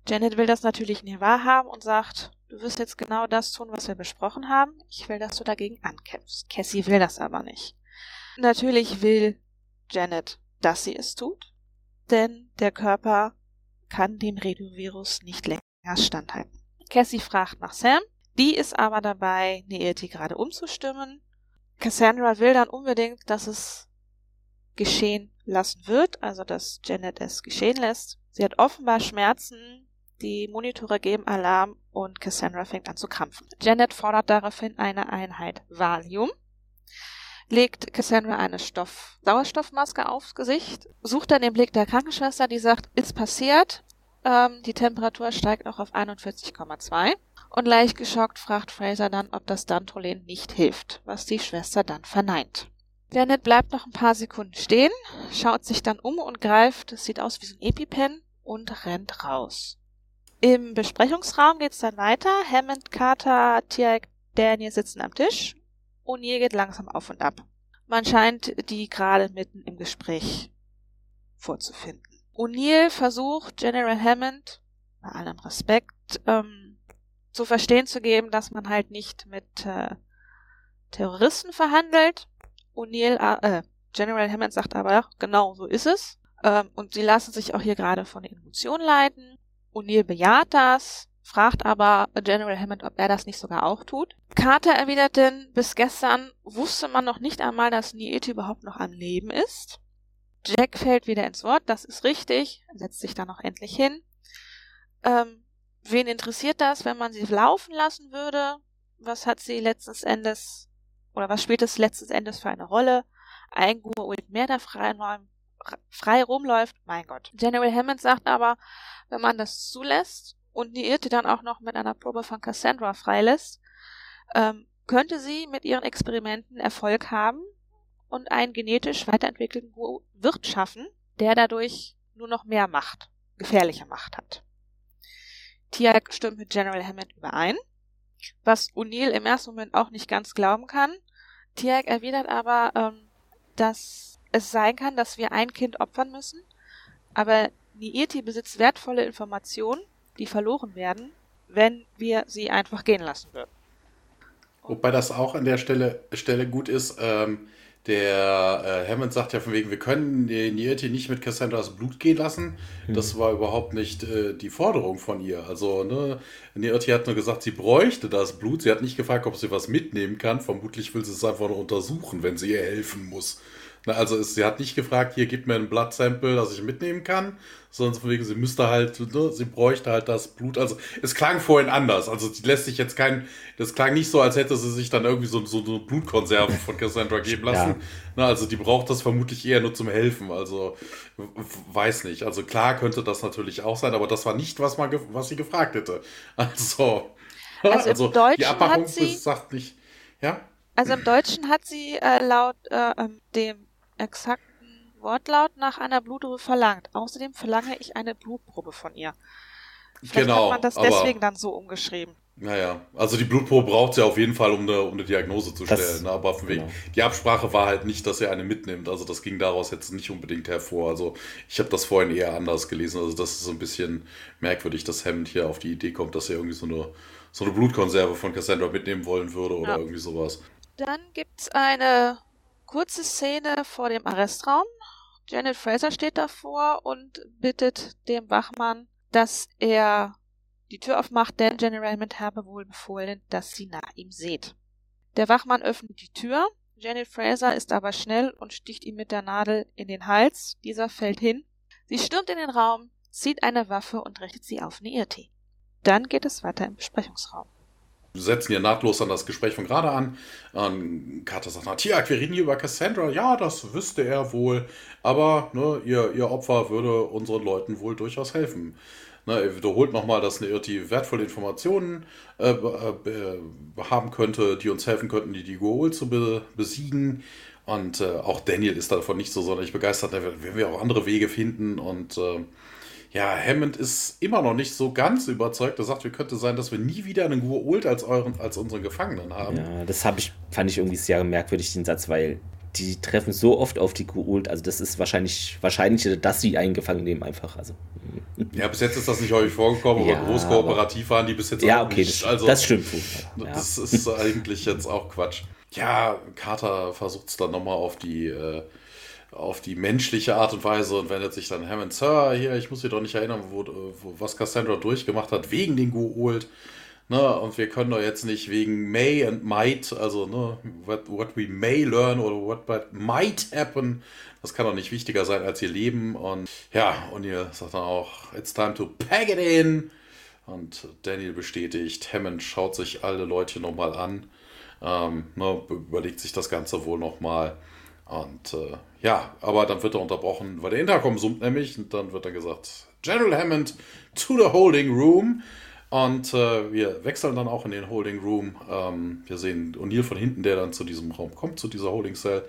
Speaker 3: Janet will das natürlich nie wahrhaben und sagt, du wirst jetzt genau das tun, was wir besprochen haben. Ich will, dass du dagegen ankämpfst. Cassie will das aber nicht. Natürlich will Janet, dass sie es tut, denn der Körper kann dem Redovirus nicht länger standhalten. Cassie fragt nach Sam, die ist aber dabei, Neeti gerade umzustimmen Cassandra will dann unbedingt, dass es geschehen lassen wird, also dass Janet es geschehen lässt. Sie hat offenbar Schmerzen, die Monitore geben Alarm und Cassandra fängt an zu krampfen. Janet fordert daraufhin eine Einheit Valium, legt Cassandra eine Stoff Sauerstoffmaske aufs Gesicht, sucht dann den Blick der Krankenschwester, die sagt, ist passiert, ähm, die Temperatur steigt noch auf 41,2. Und leicht geschockt fragt Fraser dann, ob das Dantrolen nicht hilft, was die Schwester dann verneint. Janet bleibt noch ein paar Sekunden stehen, schaut sich dann um und greift, es sieht aus wie so ein EpiPen, und rennt raus. Im Besprechungsraum geht's dann weiter. Hammond, Carter, Tiag, Daniel sitzen am Tisch. O'Neill geht langsam auf und ab. Man scheint die gerade mitten im Gespräch vorzufinden. O'Neill versucht General Hammond, bei allem Respekt, ähm, zu verstehen zu geben, dass man halt nicht mit äh, Terroristen verhandelt. O'Neill, äh, General Hammond sagt aber, genau, so ist es. Ähm, und sie lassen sich auch hier gerade von den Emotionen leiten. O'Neill bejaht das, fragt aber General Hammond, ob er das nicht sogar auch tut. Carter erwidert denn, bis gestern wusste man noch nicht einmal, dass Niete überhaupt noch am Leben ist. Jack fällt wieder ins Wort, das ist richtig, setzt sich dann auch endlich hin. Ähm, wen interessiert das, wenn man sie laufen lassen würde? Was hat sie letzten Endes, oder was spielt es letzten Endes für eine Rolle? Ein Goa'uld mehr, der frei, frei rumläuft, mein Gott. General Hammond sagt aber, wenn man das zulässt und die Irte dann auch noch mit einer Probe von Cassandra freilässt, ähm, könnte sie mit ihren Experimenten Erfolg haben und einen genetisch weiterentwickelten Wirt schaffen, der dadurch nur noch mehr Macht, gefährliche Macht hat. Tiag stimmt mit General Hammond überein, was O'Neill im ersten Moment auch nicht ganz glauben kann. Tiag erwidert aber, ähm, dass es sein kann, dass wir ein Kind opfern müssen, aber Niirti besitzt wertvolle Informationen, die verloren werden, wenn wir sie einfach gehen lassen würden.
Speaker 2: Wobei das auch an der Stelle, Stelle gut ist, ähm, der äh, Hammond sagt ja von wegen, wir können den Nieti nicht mit Cassandras Blut gehen lassen. Mhm. Das war überhaupt nicht äh, die Forderung von ihr. Also, ne, Nieti hat nur gesagt, sie bräuchte das Blut. Sie hat nicht gefragt, ob sie was mitnehmen kann. Vermutlich will sie es einfach nur untersuchen, wenn sie ihr helfen muss. Na, also ist, sie hat nicht gefragt, hier gib mir ein Blood-Sample, das ich mitnehmen kann, sondern von wegen, sie müsste halt, ne, sie bräuchte halt das Blut. Also es klang vorhin anders. Also die lässt sich jetzt kein, das klang nicht so, als hätte sie sich dann irgendwie so, so eine Blutkonserve von Cassandra geben lassen. Ja. Na, also die braucht das vermutlich eher nur zum Helfen. Also weiß nicht. Also klar könnte das natürlich auch sein, aber das war nicht, was, man, was sie gefragt hätte. Also,
Speaker 3: also, also die Abmachung sie,
Speaker 2: sagt nicht, ja?
Speaker 3: Also im Deutschen hat sie äh, laut äh, ähm, dem exakten Wortlaut nach einer Blutprobe verlangt. Außerdem verlange ich eine Blutprobe von ihr. Vielleicht genau, hat man das deswegen dann so umgeschrieben.
Speaker 2: Naja, also die Blutprobe braucht sie auf jeden Fall, um eine, um eine Diagnose zu stellen. Das, ne? Aber von wegen, genau. die Absprache war halt nicht, dass sie eine mitnimmt. Also das ging daraus jetzt nicht unbedingt hervor. Also ich habe das vorhin eher anders gelesen. Also das ist so ein bisschen merkwürdig, dass Hammond hier auf die Idee kommt, dass er irgendwie so eine, so eine Blutkonserve von Cassandra mitnehmen wollen würde oder ja. irgendwie sowas.
Speaker 3: Dann gibt es eine kurze Szene vor dem Arrestraum. Janet Fraser steht davor und bittet dem Wachmann, dass er die Tür aufmacht, denn General Mint habe wohl befohlen, dass sie nach ihm seht. Der Wachmann öffnet die Tür. Janet Fraser ist aber schnell und sticht ihm mit der Nadel in den Hals. Dieser fällt hin. Sie stürmt in den Raum, zieht eine Waffe und richtet sie auf Neirti. Dann geht es weiter im Besprechungsraum
Speaker 2: setzen hier nahtlos an das Gespräch von gerade an. Ähm, Carter sagt, na, Tiag, wir reden hier über Cassandra. Ja, das wüsste er wohl. Aber ne, ihr, ihr Opfer würde unseren Leuten wohl durchaus helfen. Ne, er wiederholt nochmal, dass eine Irti wertvolle Informationen äh, äh, haben könnte, die uns helfen könnten, die, die Goa'uld zu be besiegen. Und äh, auch Daniel ist davon nicht so sonderlich begeistert. Da werden wir auch andere Wege finden. Und äh, ja, Hammond ist immer noch nicht so ganz überzeugt. Er sagt, wie könnte sein, dass wir nie wieder einen Gua'uld als, als unseren Gefangenen haben.
Speaker 1: Ja, das ich, fand ich irgendwie sehr merkwürdig, den Satz, weil die treffen so oft auf die Gua'uld. Also das ist wahrscheinlich wahrscheinlicher, dass sie einen gefangen nehmen einfach. Also.
Speaker 2: Ja, bis jetzt ist das nicht häufig vorgekommen, aber ja, groß kooperativ waren die bis jetzt
Speaker 1: ja, okay, nicht.
Speaker 2: Das, also,
Speaker 1: das stimmt.
Speaker 2: Ja. Das ist eigentlich jetzt auch Quatsch. Ja, Carter versucht es dann nochmal auf die äh, auf die menschliche Art und Weise und wendet sich dann Hammond, Sir, hier, ich muss mich doch nicht erinnern, wo, wo, was Cassandra durchgemacht hat, wegen den Goa'uld. Ne, und wir können doch jetzt nicht wegen may and might, also ne, what, what we may learn oder what, what might happen, das kann doch nicht wichtiger sein als ihr Leben. Und ja, und ihr sagt dann auch, it's time to pack it in. Und Daniel bestätigt, Hammond schaut sich alle Leute nochmal an, ähm, ne, überlegt sich das Ganze wohl nochmal. Und äh, ja, aber dann wird er unterbrochen, weil der Intercom summt nämlich und dann wird er gesagt, General Hammond to the holding room. Und äh, wir wechseln dann auch in den Holding Room. Ähm, wir sehen O'Neill von hinten, der dann zu diesem Raum kommt, zu dieser Holding Cell.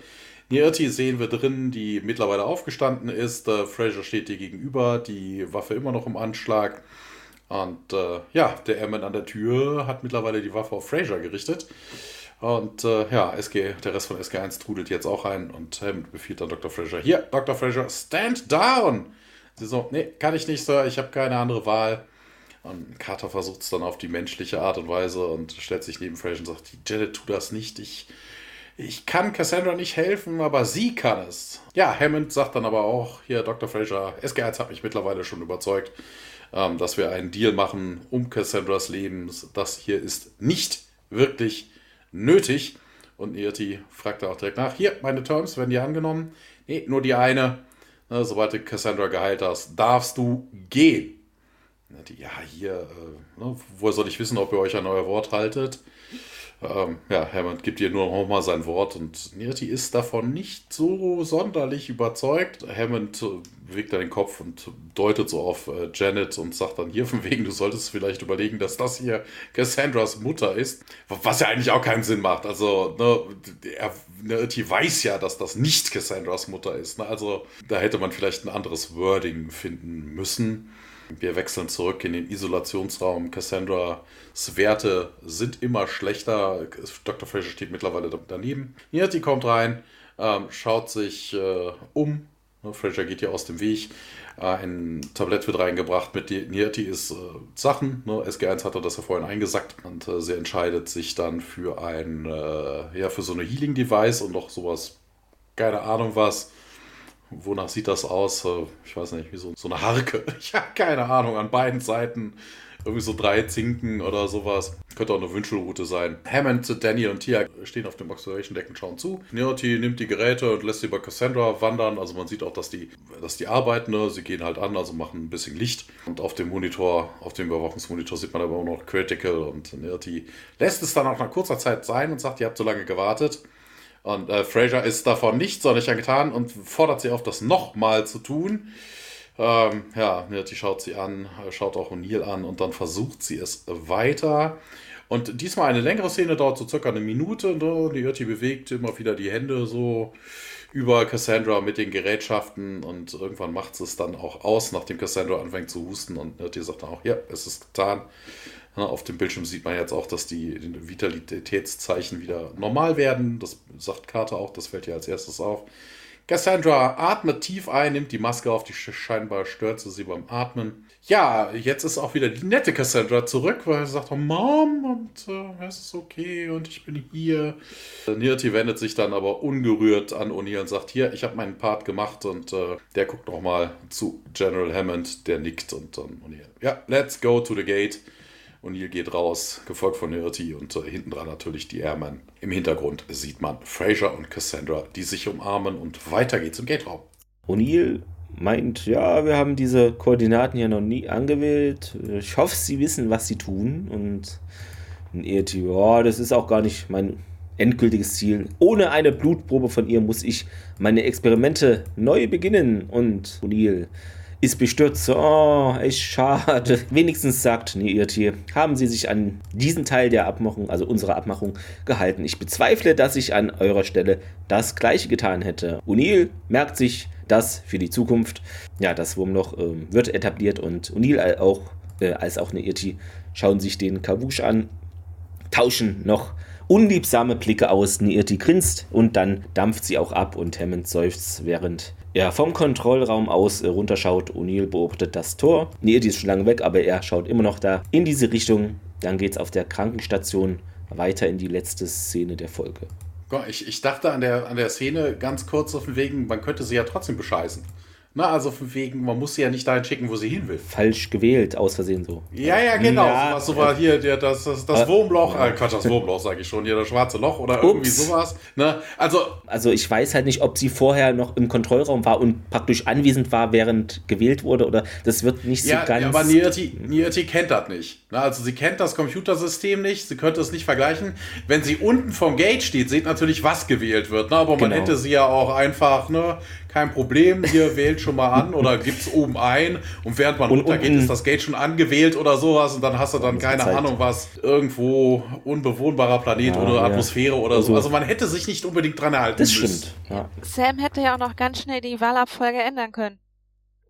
Speaker 2: Nierti sehen wir drin, die mittlerweile aufgestanden ist. Äh, Fraser steht ihr gegenüber, die Waffe immer noch im Anschlag. Und äh, ja, der Airman an der Tür hat mittlerweile die Waffe auf Fraser gerichtet. Und äh, ja, SG, der Rest von SG1 trudelt jetzt auch ein und Helmut befiehlt dann Dr. Fraser. Hier, Dr. Fraser, stand down! Sie so, nee, kann ich nicht, Sir, ich habe keine andere Wahl. Und Carter versucht es dann auf die menschliche Art und Weise und stellt sich neben Fraser und sagt, Janet, tu das nicht, ich, ich kann Cassandra nicht helfen, aber sie kann es. Ja, Hammond sagt dann aber auch, hier, Dr. Fraser, SG1 hat mich mittlerweile schon überzeugt, ähm, dass wir einen Deal machen um Cassandras Leben. Das hier ist nicht wirklich nötig. Und Irti fragte auch direkt nach, hier, meine Terms, werden die angenommen? Nee, nur die eine. Ne, sobald du Cassandra geheilt hast, darfst du gehen. Ja, hier, äh, ne, woher soll ich wissen, ob ihr euch an euer Wort haltet? Ähm, ja, Hammond gibt ihr nur noch mal sein Wort und Nirti ist davon nicht so sonderlich überzeugt. Hammond bewegt dann den Kopf und deutet so auf äh, Janet und sagt dann hier von wegen, du solltest vielleicht überlegen, dass das hier Cassandras Mutter ist. Was ja eigentlich auch keinen Sinn macht. Also, ne, Nirti weiß ja, dass das nicht Cassandras Mutter ist. Ne? Also, da hätte man vielleicht ein anderes Wording finden müssen. Wir wechseln zurück in den Isolationsraum. Cassandras Werte sind immer schlechter. Dr. Fraser steht mittlerweile daneben. Nirti kommt rein, ähm, schaut sich äh, um. Ne, Fraser geht hier aus dem Weg. Äh, ein Tablett wird reingebracht. Mit Nirti ist äh, Sachen. Ne? SG1 hatte das ja vorhin eingesackt. Und sie entscheidet sich dann für ein, ja, für so eine Healing-Device und noch sowas, keine Ahnung was Wonach sieht das aus? Äh, ich weiß nicht, wie so, so eine Harke. Ich habe keine Ahnung, an beiden Seiten. Irgendwie so drei Zinken oder sowas. Könnte auch eine Wünschelroute sein. Hammond, Danny und Tia stehen auf dem Observation Deck und schauen zu. Neoti nimmt die Geräte und lässt sie bei Cassandra wandern. Also man sieht auch, dass die, dass die arbeiten. Ne? Sie gehen halt an, also machen ein bisschen Licht. Und auf dem Monitor, auf dem Überwachungsmonitor sieht man aber auch noch Critical. Und Neoti lässt es dann auch nach kurzer Zeit sein und sagt, ihr habt so lange gewartet. Und äh, Fraser ist davon nicht sonderlich angetan und fordert sie auf, das nochmal zu tun. Ähm, ja, die schaut sie an, schaut auch O'Neill an und dann versucht sie es weiter. Und diesmal eine längere Szene dauert so circa eine Minute. Ne? Die Irti bewegt immer wieder die Hände so über Cassandra mit den Gerätschaften und irgendwann macht sie es dann auch aus, nachdem Cassandra anfängt zu husten und Irti sagt dann auch, ja, es ist getan. Auf dem Bildschirm sieht man jetzt auch, dass die Vitalitätszeichen wieder normal werden. Das sagt Carter auch, das fällt ja als erstes auf. Cassandra atmet tief ein, nimmt die Maske auf, die scheinbar stört sie beim Atmen. Ja, jetzt ist auch wieder die nette Cassandra zurück, weil sie sagt, oh Mom, und äh, es ist okay und ich bin hier. Nirti wendet sich dann aber ungerührt an O'Neill und sagt, hier, ich habe meinen Part gemacht und äh, der guckt noch mal zu General Hammond, der nickt und dann O'Neill, ja, let's go to the gate. O'Neill geht raus, gefolgt von Nirti und äh, hinten dran natürlich die Airmen. Im Hintergrund sieht man Fraser und Cassandra, die sich umarmen und weiter geht's im Gate-Raum.
Speaker 1: O'Neill meint, ja, wir haben diese Koordinaten ja noch nie angewählt. Ich hoffe, Sie wissen, was Sie tun. Und Nirti, ja, das ist auch gar nicht mein endgültiges Ziel. Ohne eine Blutprobe von ihr muss ich meine Experimente neu beginnen. Und O'Neill ist bestürzt. Oh, echt schade. Wenigstens sagt Neirtier, haben Sie sich an diesen Teil der Abmachung, also unserer Abmachung, gehalten. Ich bezweifle, dass ich an eurer Stelle das Gleiche getan hätte. O'Neill merkt sich das für die Zukunft. Ja, das Wurmloch äh, wird etabliert und O'Neill auch, äh, als auch Neirti schauen sich den Kavush an, tauschen noch unliebsame Blicke aus. Neirti grinst und dann dampft sie auch ab und Hammond seufzt, während er vom Kontrollraum aus äh, runterschaut. O'Neill beobachtet das Tor. Nee, die ist schon lange weg, aber er schaut immer noch da in diese Richtung. Dann geht es auf der Krankenstation weiter in die letzte Szene der Folge.
Speaker 2: Ich, ich dachte an der, an der Szene ganz kurz auf den Wegen, man könnte sie ja trotzdem bescheißen. Na, also von wegen, man muss sie ja nicht dahin schicken, wo sie hin will.
Speaker 1: Falsch gewählt, aus Versehen so.
Speaker 2: Ja, ja, genau. Ja, so war hier der, das, das, das äh, Wurmloch, äh, Quatsch, das Wurmloch sage ich schon, hier das schwarze Loch oder Ups. irgendwie sowas. Ne? Also,
Speaker 1: also ich weiß halt nicht, ob sie vorher noch im Kontrollraum war und praktisch anwesend war, während gewählt wurde oder das wird nicht
Speaker 2: ja,
Speaker 1: so ganz...
Speaker 2: Ja, aber Niati, Niati kennt das nicht. Na, also sie kennt das Computersystem nicht, sie könnte es nicht vergleichen. Wenn sie unten vom Gate steht, sieht natürlich, was gewählt wird. Ne? Aber man genau. hätte sie ja auch einfach, ne, kein Problem, ihr wählt schon mal an oder gibt es oben ein und während man und, runtergeht, ist das Gate schon angewählt oder sowas und dann hast du dann keine gezeigt. Ahnung was, irgendwo unbewohnbarer Planet ja, oder ja. Atmosphäre oder also, so. Also man hätte sich nicht unbedingt dran erhalten
Speaker 1: Das müssen. stimmt.
Speaker 3: Ja. Sam hätte ja auch noch ganz schnell die Wahlabfolge ändern können.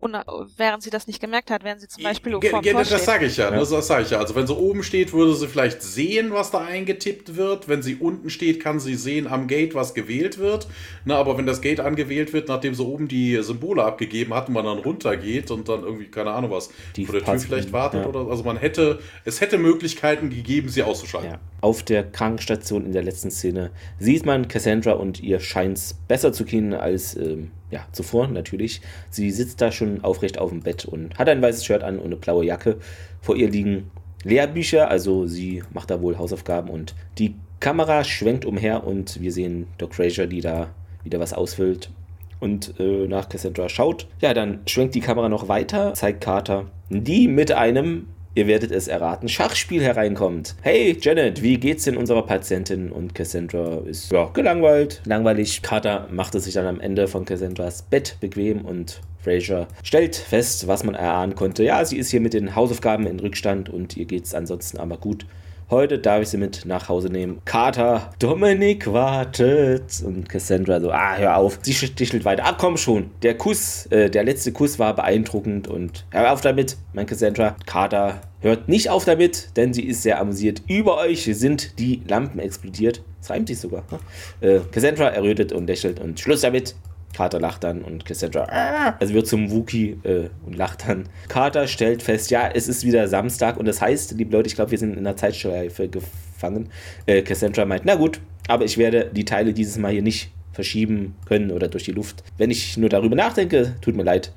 Speaker 3: Und während sie das nicht gemerkt hat, während sie zum Beispiel
Speaker 2: ge, ge, Das sage ich ja, ja. Das, das sage ich ja. Also wenn sie oben steht, würde sie vielleicht sehen, was da eingetippt wird. Wenn sie unten steht, kann sie sehen am Gate, was gewählt wird. Na, aber wenn das Gate angewählt wird, nachdem sie oben die Symbole abgegeben hat und man dann runtergeht und dann irgendwie, keine Ahnung was, die vor der Tür vielleicht wartet ja. oder also man hätte, es hätte Möglichkeiten gegeben, sie auszuschalten. Ja.
Speaker 1: Auf der Krankenstation in der letzten Szene sieht man Cassandra und ihr scheint es besser zu gehen als ähm, ja, zuvor natürlich. Sie sitzt da schon aufrecht auf dem Bett und hat ein weißes Shirt an und eine blaue Jacke. Vor ihr liegen Lehrbücher, also sie macht da wohl Hausaufgaben und die Kamera schwenkt umher und wir sehen Doc Fraser, die da wieder was ausfüllt. und äh, nach Cassandra schaut. Ja, dann schwenkt die Kamera noch weiter, zeigt Carter, die mit einem ihr werdet es erraten, Schachspiel hereinkommt. Hey Janet, wie geht's denn unserer Patientin? Und Cassandra ist ja gelangweilt, langweilig. Carter macht es sich dann am Ende von Cassandras Bett bequem und Fraser stellt fest, was man erahnen konnte. Ja, sie ist hier mit den Hausaufgaben in Rückstand und ihr geht's ansonsten aber gut. Heute darf ich sie mit nach Hause nehmen. Carter, Dominik wartet. Und Cassandra so, ah, hör auf. Sie stichelt weiter. Ah, komm schon. Der Kuss, äh, der letzte Kuss war beeindruckend und hör auf damit, mein Cassandra. Carter hört nicht auf damit, denn sie ist sehr amüsiert. Über euch sind die Lampen explodiert. Das reimt sich sogar. Ne? Äh, Cassandra errötet und lächelt und Schluss damit. Carter lacht dann und Cassandra ah! also wird zum Wookie äh, und lacht dann. Carter stellt fest, ja, es ist wieder Samstag und das heißt, liebe Leute, ich glaube, wir sind in einer Zeitschleife gefangen. Äh, Cassandra meint, na gut, aber ich werde die Teile dieses Mal hier nicht verschieben können oder durch die Luft. Wenn ich nur darüber nachdenke, tut mir leid,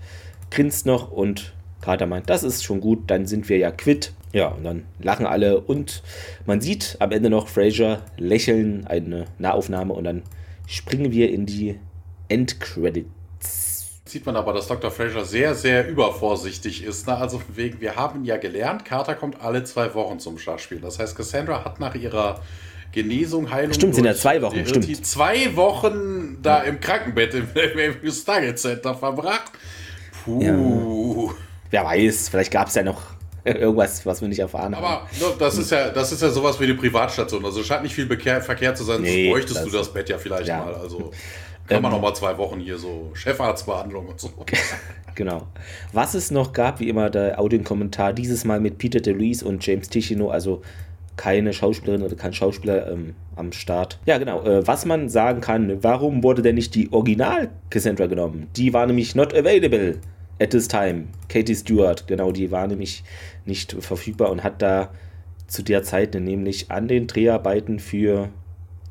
Speaker 1: grinst noch und Carter meint, das ist schon gut, dann sind wir ja quitt. Ja, und dann lachen alle und man sieht am Ende noch Fraser lächeln, eine Nahaufnahme und dann springen wir in die Endcredits.
Speaker 2: Sieht man aber, dass Dr. Fraser sehr, sehr übervorsichtig ist. Ne? Also wegen, wir haben ja gelernt, Carter kommt alle zwei Wochen zum Schachspiel. Das heißt, Cassandra hat nach ihrer Genesung, Heilung.
Speaker 1: Stimmt, sind ja zwei Wochen, die, stimmt. Die
Speaker 2: zwei Wochen da im Krankenbett im, im Stargate Center verbracht.
Speaker 1: Puh. Ja. Wer weiß, vielleicht gab es ja noch irgendwas, was wir nicht erfahren
Speaker 2: haben. Aber das ist ja, das ist ja sowas wie eine Privatstation. Also es scheint nicht viel Verkehr zu sein, nee, bräuchtest du das Bett ja vielleicht ja. mal. Also kann man ähm, noch mal zwei Wochen hier so Chefarztbehandlung und so.
Speaker 1: genau. Was es noch gab, wie immer der Audiokommentar, dieses Mal mit Peter DeLuise und James Ticino, also keine Schauspielerin oder kein Schauspieler ähm, am Start. Ja, genau. Äh, was man sagen kann, warum wurde denn nicht die Original Cassandra genommen? Die war nämlich not available at this time. Katie Stewart, genau, die war nämlich nicht verfügbar und hat da zu der Zeit nämlich an den Dreharbeiten für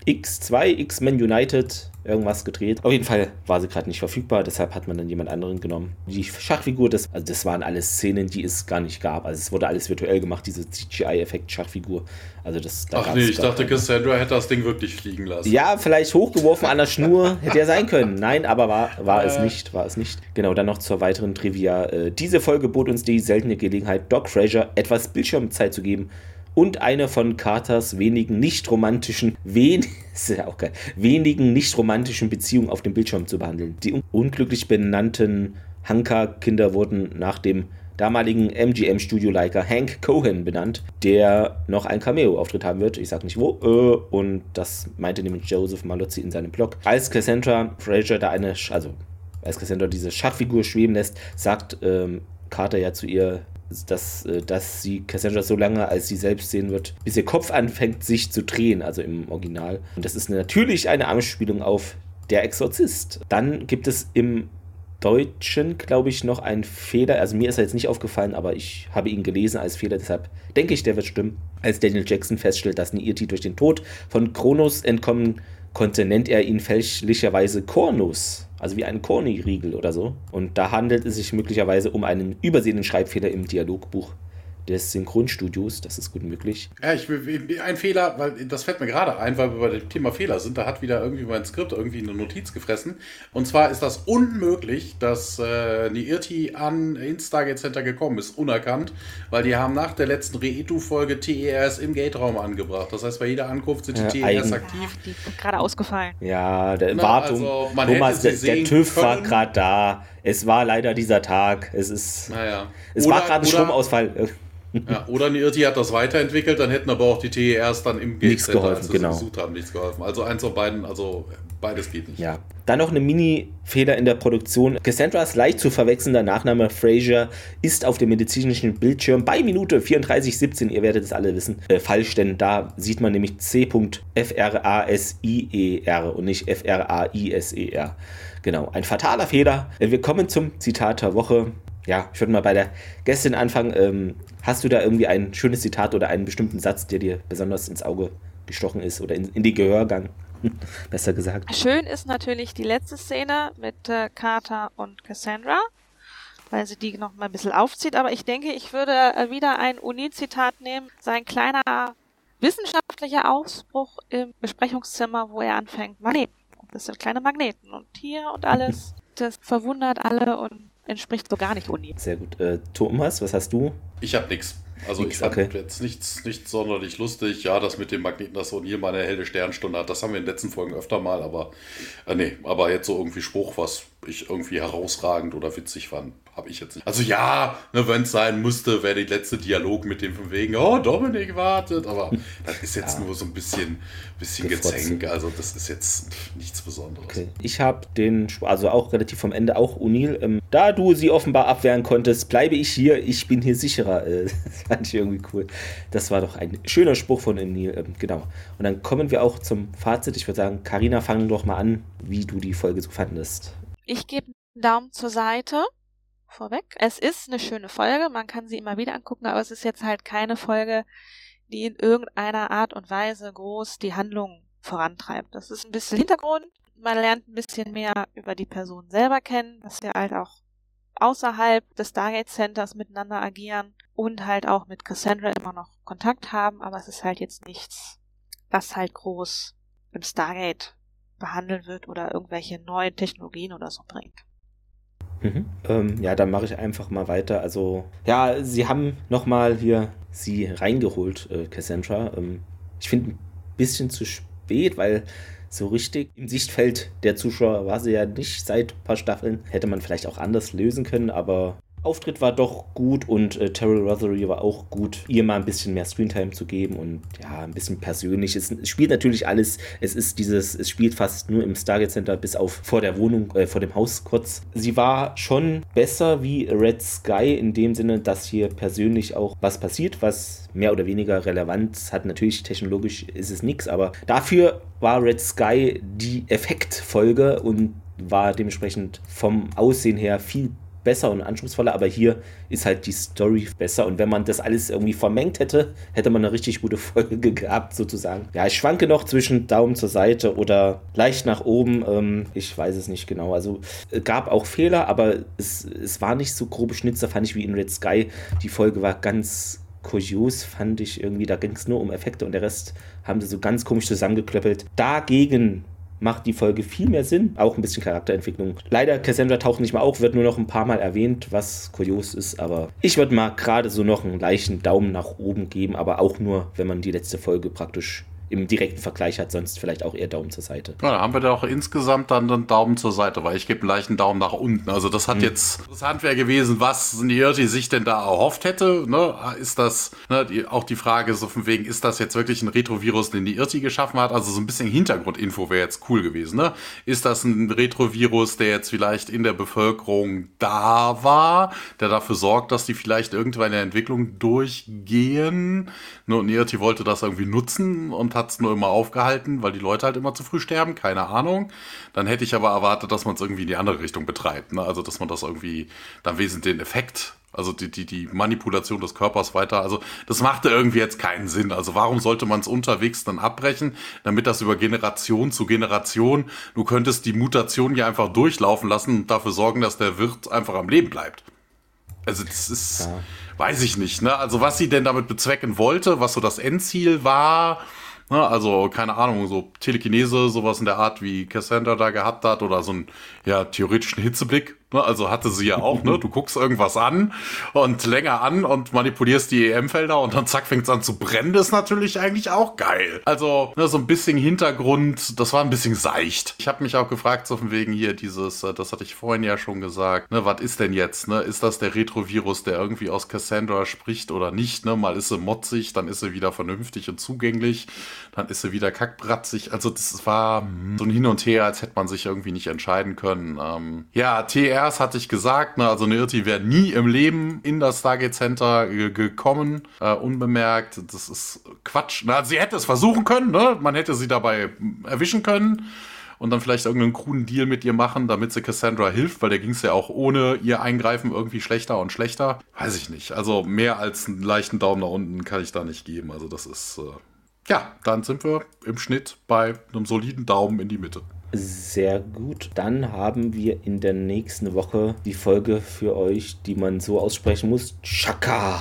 Speaker 1: X2, X-Men United irgendwas gedreht. Auf jeden Fall war sie gerade nicht verfügbar, deshalb hat man dann jemand anderen genommen. Die Schachfigur, das, also das waren alles Szenen, die es gar nicht gab. Also es wurde alles virtuell gemacht, diese CGI-Effekt-Schachfigur. Also das,
Speaker 2: da Ach nee, ich dachte, Cassandra hätte das Ding wirklich fliegen lassen.
Speaker 1: Ja, vielleicht hochgeworfen an der Schnur, hätte ja sein können. Nein, aber war, war äh. es nicht, war es nicht. Genau, dann noch zur weiteren Trivia. Äh, diese Folge bot uns die seltene Gelegenheit, Doc Fraser etwas Bildschirmzeit zu geben und eine von Carters wenigen nicht romantischen, wen ja geil, wenigen nicht romantischen Beziehungen auf dem Bildschirm zu behandeln. Die un unglücklich benannten Hanka-Kinder wurden nach dem damaligen MGM-Studio-Liker Hank Cohen benannt, der noch einen Cameo-Auftritt haben wird. Ich sag nicht wo. Äh, und das meinte nämlich Joseph Malozzi in seinem Blog. Als Cassandra Fraser da eine, also als Cassandra diese Schachfigur schweben lässt, sagt ähm, Carter ja zu ihr, dass, äh, dass sie Cassandra so lange als sie selbst sehen wird, bis ihr Kopf anfängt sich zu drehen, also im Original. Und das ist natürlich eine Anspielung auf Der Exorzist. Dann gibt es im Deutschen, glaube ich, noch einen Fehler. Also mir ist er jetzt nicht aufgefallen, aber ich habe ihn gelesen als Fehler, deshalb denke ich, der wird stimmen. Als Daniel Jackson feststellt, dass Niirti durch den Tod von Kronos entkommen konnte, nennt er ihn fälschlicherweise Kornus also wie ein Corny-Riegel oder so. Und da handelt es sich möglicherweise um einen übersehenen Schreibfehler im Dialogbuch des Synchronstudios, das ist gut möglich.
Speaker 2: Ja, ich will ein Fehler, weil das fällt mir gerade ein, weil wir bei dem Thema Fehler sind. Da hat wieder irgendwie mein Skript irgendwie eine Notiz gefressen. Und zwar ist das unmöglich, dass äh, Irti an ins Stargate Center gekommen ist, unerkannt, weil die haben nach der letzten Reetu-Folge TERS im Gate-Raum angebracht. Das heißt, bei jeder Ankunft sind die ja, TERS aktiv. Ja,
Speaker 3: die sind gerade ausgefallen.
Speaker 1: Ja, der Wartung. Also, Thomas, der, der TÜV können. war gerade da. Es war leider dieser Tag. Es ist.
Speaker 2: Naja.
Speaker 1: Es oder, war gerade ein Stromausfall.
Speaker 2: Ja, oder eine Irti hat das weiterentwickelt, dann hätten aber auch die TERs dann im
Speaker 1: nichts geholfen, als genau.
Speaker 2: gesucht haben, nichts geholfen. Also eins von beiden, also beides geht nicht.
Speaker 1: Ja. Dann noch eine Mini-Fehler in der Produktion. Cassandras leicht zu verwechselnder Nachname Fraser ist auf dem medizinischen Bildschirm bei Minute 34,17, ihr werdet es alle wissen, äh, falsch, denn da sieht man nämlich C.F.R.A.S.I.E.R. und nicht F.R.A.I.S.E.R. Genau, ein fataler Fehler. Äh, wir kommen zum Zitat der Woche ja, ich würde mal bei der Gästin anfangen. Ähm, hast du da irgendwie ein schönes Zitat oder einen bestimmten Satz, der dir besonders ins Auge gestochen ist oder in, in die Gehörgang? Besser gesagt.
Speaker 3: Schön ist natürlich die letzte Szene mit äh, Carter und Cassandra, weil sie die noch mal ein bisschen aufzieht. Aber ich denke, ich würde äh, wieder ein Uni-Zitat nehmen. Sein kleiner wissenschaftlicher Ausbruch im Besprechungszimmer, wo er anfängt, Magneten. Das sind kleine Magneten und hier und alles. Das verwundert alle und entspricht so gar nicht Uni.
Speaker 1: Sehr gut. Äh, Thomas, was hast du?
Speaker 2: Ich habe nichts. Also ich fand okay. jetzt nichts, nichts sonderlich lustig. Ja, das mit dem Magneten, dass O'Neill mal eine helle Sternstunde hat, das haben wir in den letzten Folgen öfter mal, aber äh, nee, aber jetzt so irgendwie Spruch, was ich irgendwie herausragend oder witzig fand, habe ich jetzt nicht. Also ja, ne, wenn es sein musste, wäre der letzte Dialog mit dem von wegen, oh, Dominik wartet, aber das ist jetzt ja. nur so ein bisschen, bisschen Gezänk, also das ist jetzt nichts Besonderes.
Speaker 1: Okay. Ich habe den, also auch relativ vom Ende, auch O'Neill, ähm, da du sie offenbar abwehren konntest, bleibe ich hier, ich bin hier sicherer. Äh, das fand ich irgendwie cool. Das war doch ein schöner Spruch von O'Neill, ähm, genau. Und dann kommen wir auch zum Fazit. Ich würde sagen, Karina, fang doch mal an, wie du die Folge so fandest.
Speaker 3: Ich gebe einen Daumen zur Seite vorweg. Es ist eine schöne Folge, man kann sie immer wieder angucken, aber es ist jetzt halt keine Folge, die in irgendeiner Art und Weise groß die Handlung vorantreibt. Das ist ein bisschen Hintergrund. Man lernt ein bisschen mehr über die Person selber kennen, dass wir halt auch außerhalb des Stargate Centers miteinander agieren und halt auch mit Cassandra immer noch Kontakt haben, aber es ist halt jetzt nichts, was halt groß im Stargate behandelt wird oder irgendwelche neuen Technologien oder so bringt.
Speaker 1: Mhm. Ähm, ja, dann mache ich einfach mal weiter. Also, ja, sie haben nochmal hier sie reingeholt, äh, Cassandra. Ähm, ich finde ein bisschen zu spät, weil so richtig im Sichtfeld der Zuschauer war sie ja nicht seit ein paar Staffeln. Hätte man vielleicht auch anders lösen können, aber Auftritt war doch gut und äh, Terrell Rothery war auch gut, ihr mal ein bisschen mehr Screentime zu geben und ja, ein bisschen persönlich. Es, es, spielt natürlich alles, es ist dieses, es spielt fast nur im Stargate Center bis auf vor der Wohnung, äh, vor dem Haus kurz. Sie war schon besser wie Red Sky in dem Sinne, dass hier persönlich auch was passiert, was mehr oder weniger Relevanz hat. Natürlich technologisch ist es nichts, aber dafür war Red Sky die Effektfolge und war dementsprechend vom Aussehen her viel besser und anspruchsvoller, aber hier ist halt die Story besser und wenn man das alles irgendwie vermengt hätte, hätte man eine richtig gute Folge gehabt, sozusagen. Ja, ich schwanke noch zwischen Daumen zur Seite oder leicht nach oben, ähm, ich weiß es nicht genau. Also äh, gab auch Fehler, aber es, es war nicht so grobe Schnitzer, fand ich wie in Red Sky. Die Folge war ganz kurios, fand ich irgendwie, da ging es nur um Effekte und der Rest haben sie so ganz komisch zusammengeklöppelt. Dagegen macht die Folge viel mehr Sinn. Auch ein bisschen Charakterentwicklung. Leider, Cassandra taucht nicht mal auf, wird nur noch ein paar Mal erwähnt, was kurios ist. Aber ich würde mal gerade so noch einen leichten Daumen nach oben geben, aber auch nur, wenn man die letzte Folge praktisch im direkten Vergleich hat, sonst vielleicht auch eher Daumen zur Seite.
Speaker 2: Ja, da haben wir da auch insgesamt dann einen Daumen zur Seite, weil ich gebe einen leichten Daumen nach unten. Also das hat mhm. jetzt interessant wäre gewesen, was Nierti sich denn da erhofft hätte. Ne? Ist das ne, die, auch die Frage so von wegen, ist das jetzt wirklich ein Retrovirus, den die Irti geschaffen hat? Also so ein bisschen Hintergrundinfo wäre jetzt cool gewesen. Ne? Ist das ein Retrovirus, der jetzt vielleicht in der Bevölkerung da war, der dafür sorgt, dass die vielleicht irgendwann in der Entwicklung durchgehen? Ne, und wollte das irgendwie nutzen und hat hat es nur immer aufgehalten, weil die Leute halt immer zu früh sterben, keine Ahnung. Dann hätte ich aber erwartet, dass man es irgendwie in die andere Richtung betreibt. Ne? Also, dass man das irgendwie dann wesentlich den Effekt, also die, die, die Manipulation des Körpers weiter, also das machte irgendwie jetzt keinen Sinn. Also warum sollte man es unterwegs dann abbrechen, damit das über Generation zu Generation, du könntest die Mutation ja einfach durchlaufen lassen und dafür sorgen, dass der Wirt einfach am Leben bleibt. Also das ist, ja. weiß ich nicht, ne? Also was sie denn damit bezwecken wollte, was so das Endziel war, Ne, also, keine Ahnung, so Telekinese, sowas in der Art, wie Cassandra da gehabt hat, oder so einen ja, theoretischen Hitzeblick. Ne? Also hatte sie ja auch, ne? Du guckst irgendwas an und länger an und manipulierst die EM-Felder und dann zack, fängt es an zu brennen. Das ist natürlich eigentlich auch geil. Also, ne, so ein bisschen Hintergrund, das war ein bisschen seicht. Ich habe mich auch gefragt, so von wegen hier dieses, äh, das hatte ich vorhin ja schon gesagt, ne, was ist denn jetzt, ne? Ist das der Retrovirus, der irgendwie aus Cassandra spricht oder nicht, ne? Mal ist sie motzig, dann ist sie wieder vernünftig und zugänglich, dann ist sie wieder kackbratzig. Also, das war so ein Hin und Her, als hätte man sich irgendwie nicht entscheiden können. Ähm, ja, TR Erst hatte ich gesagt, ne, also eine Irti wäre nie im Leben in das Stargate Center gekommen, äh, unbemerkt. Das ist Quatsch. Na, sie hätte es versuchen können, ne? Man hätte sie dabei erwischen können und dann vielleicht irgendeinen kruden Deal mit ihr machen, damit sie Cassandra hilft, weil der ging es ja auch ohne ihr Eingreifen irgendwie schlechter und schlechter. Weiß ich nicht. Also mehr als einen leichten Daumen nach unten kann ich da nicht geben. Also das ist, äh ja, dann sind wir im Schnitt bei einem soliden Daumen in die Mitte.
Speaker 1: Sehr gut. Dann haben wir in der nächsten Woche die Folge für euch, die man so aussprechen muss. Chaka.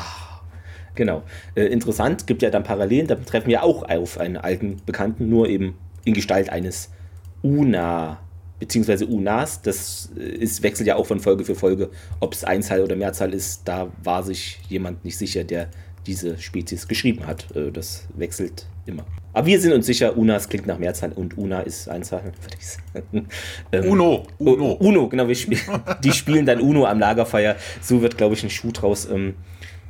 Speaker 1: Genau. Äh, interessant, gibt ja dann Parallelen. Da treffen wir auch auf einen alten Bekannten, nur eben in Gestalt eines Una beziehungsweise Unas. Das äh, ist, wechselt ja auch von Folge für Folge, ob es Einzahl oder Mehrzahl ist. Da war sich jemand nicht sicher, der diese Spezies geschrieben hat. Äh, das wechselt immer. Aber wir sind uns sicher, Unas klingt nach Mehrzahl und Una ist Einzahl, würde ich sagen.
Speaker 2: Ähm, Uno,
Speaker 1: Uno. Uno, genau. Wir spiel die spielen dann Uno am Lagerfeuer. So wird, glaube ich, ein Schuh draus. Ähm,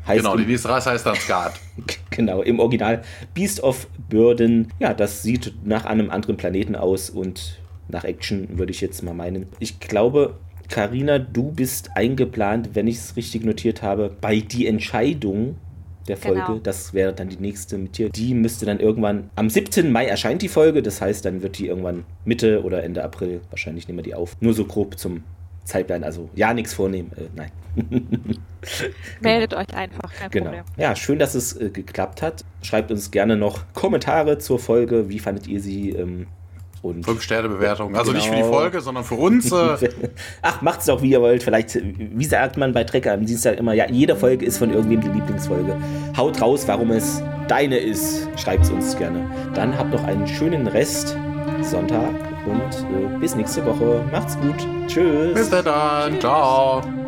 Speaker 2: genau, die nächste Rasse heißt dann Skat.
Speaker 1: genau, im Original Beast of Burden. Ja, das sieht nach einem anderen Planeten aus und nach Action würde ich jetzt mal meinen. Ich glaube, Karina, du bist eingeplant, wenn ich es richtig notiert habe, bei die Entscheidung der Folge. Genau. Das wäre dann die nächste mit dir. Die müsste dann irgendwann am 17. Mai erscheint die Folge. Das heißt, dann wird die irgendwann Mitte oder Ende April wahrscheinlich nehmen wir die auf. Nur so grob zum Zeitplan. Also ja, nichts vornehmen. Äh, nein.
Speaker 3: Meldet genau. euch einfach, kein genau. Problem.
Speaker 1: Ja, schön, dass es äh, geklappt hat. Schreibt uns gerne noch Kommentare zur Folge. Wie fandet ihr sie? Ähm,
Speaker 2: und Fünf Sterne Bewertung. Also genau. nicht für die genau. Folge, sondern für uns. Äh.
Speaker 1: Ach, macht's doch, wie ihr wollt. Vielleicht, wie sagt man bei Trecker am Dienstag immer, ja, jede Folge ist von irgendwem die Lieblingsfolge. Haut raus, warum es deine ist. Schreibt's uns gerne. Dann habt noch einen schönen Rest Sonntag und äh, bis nächste Woche. Macht's gut. Tschüss.
Speaker 2: Bis dann. Ciao.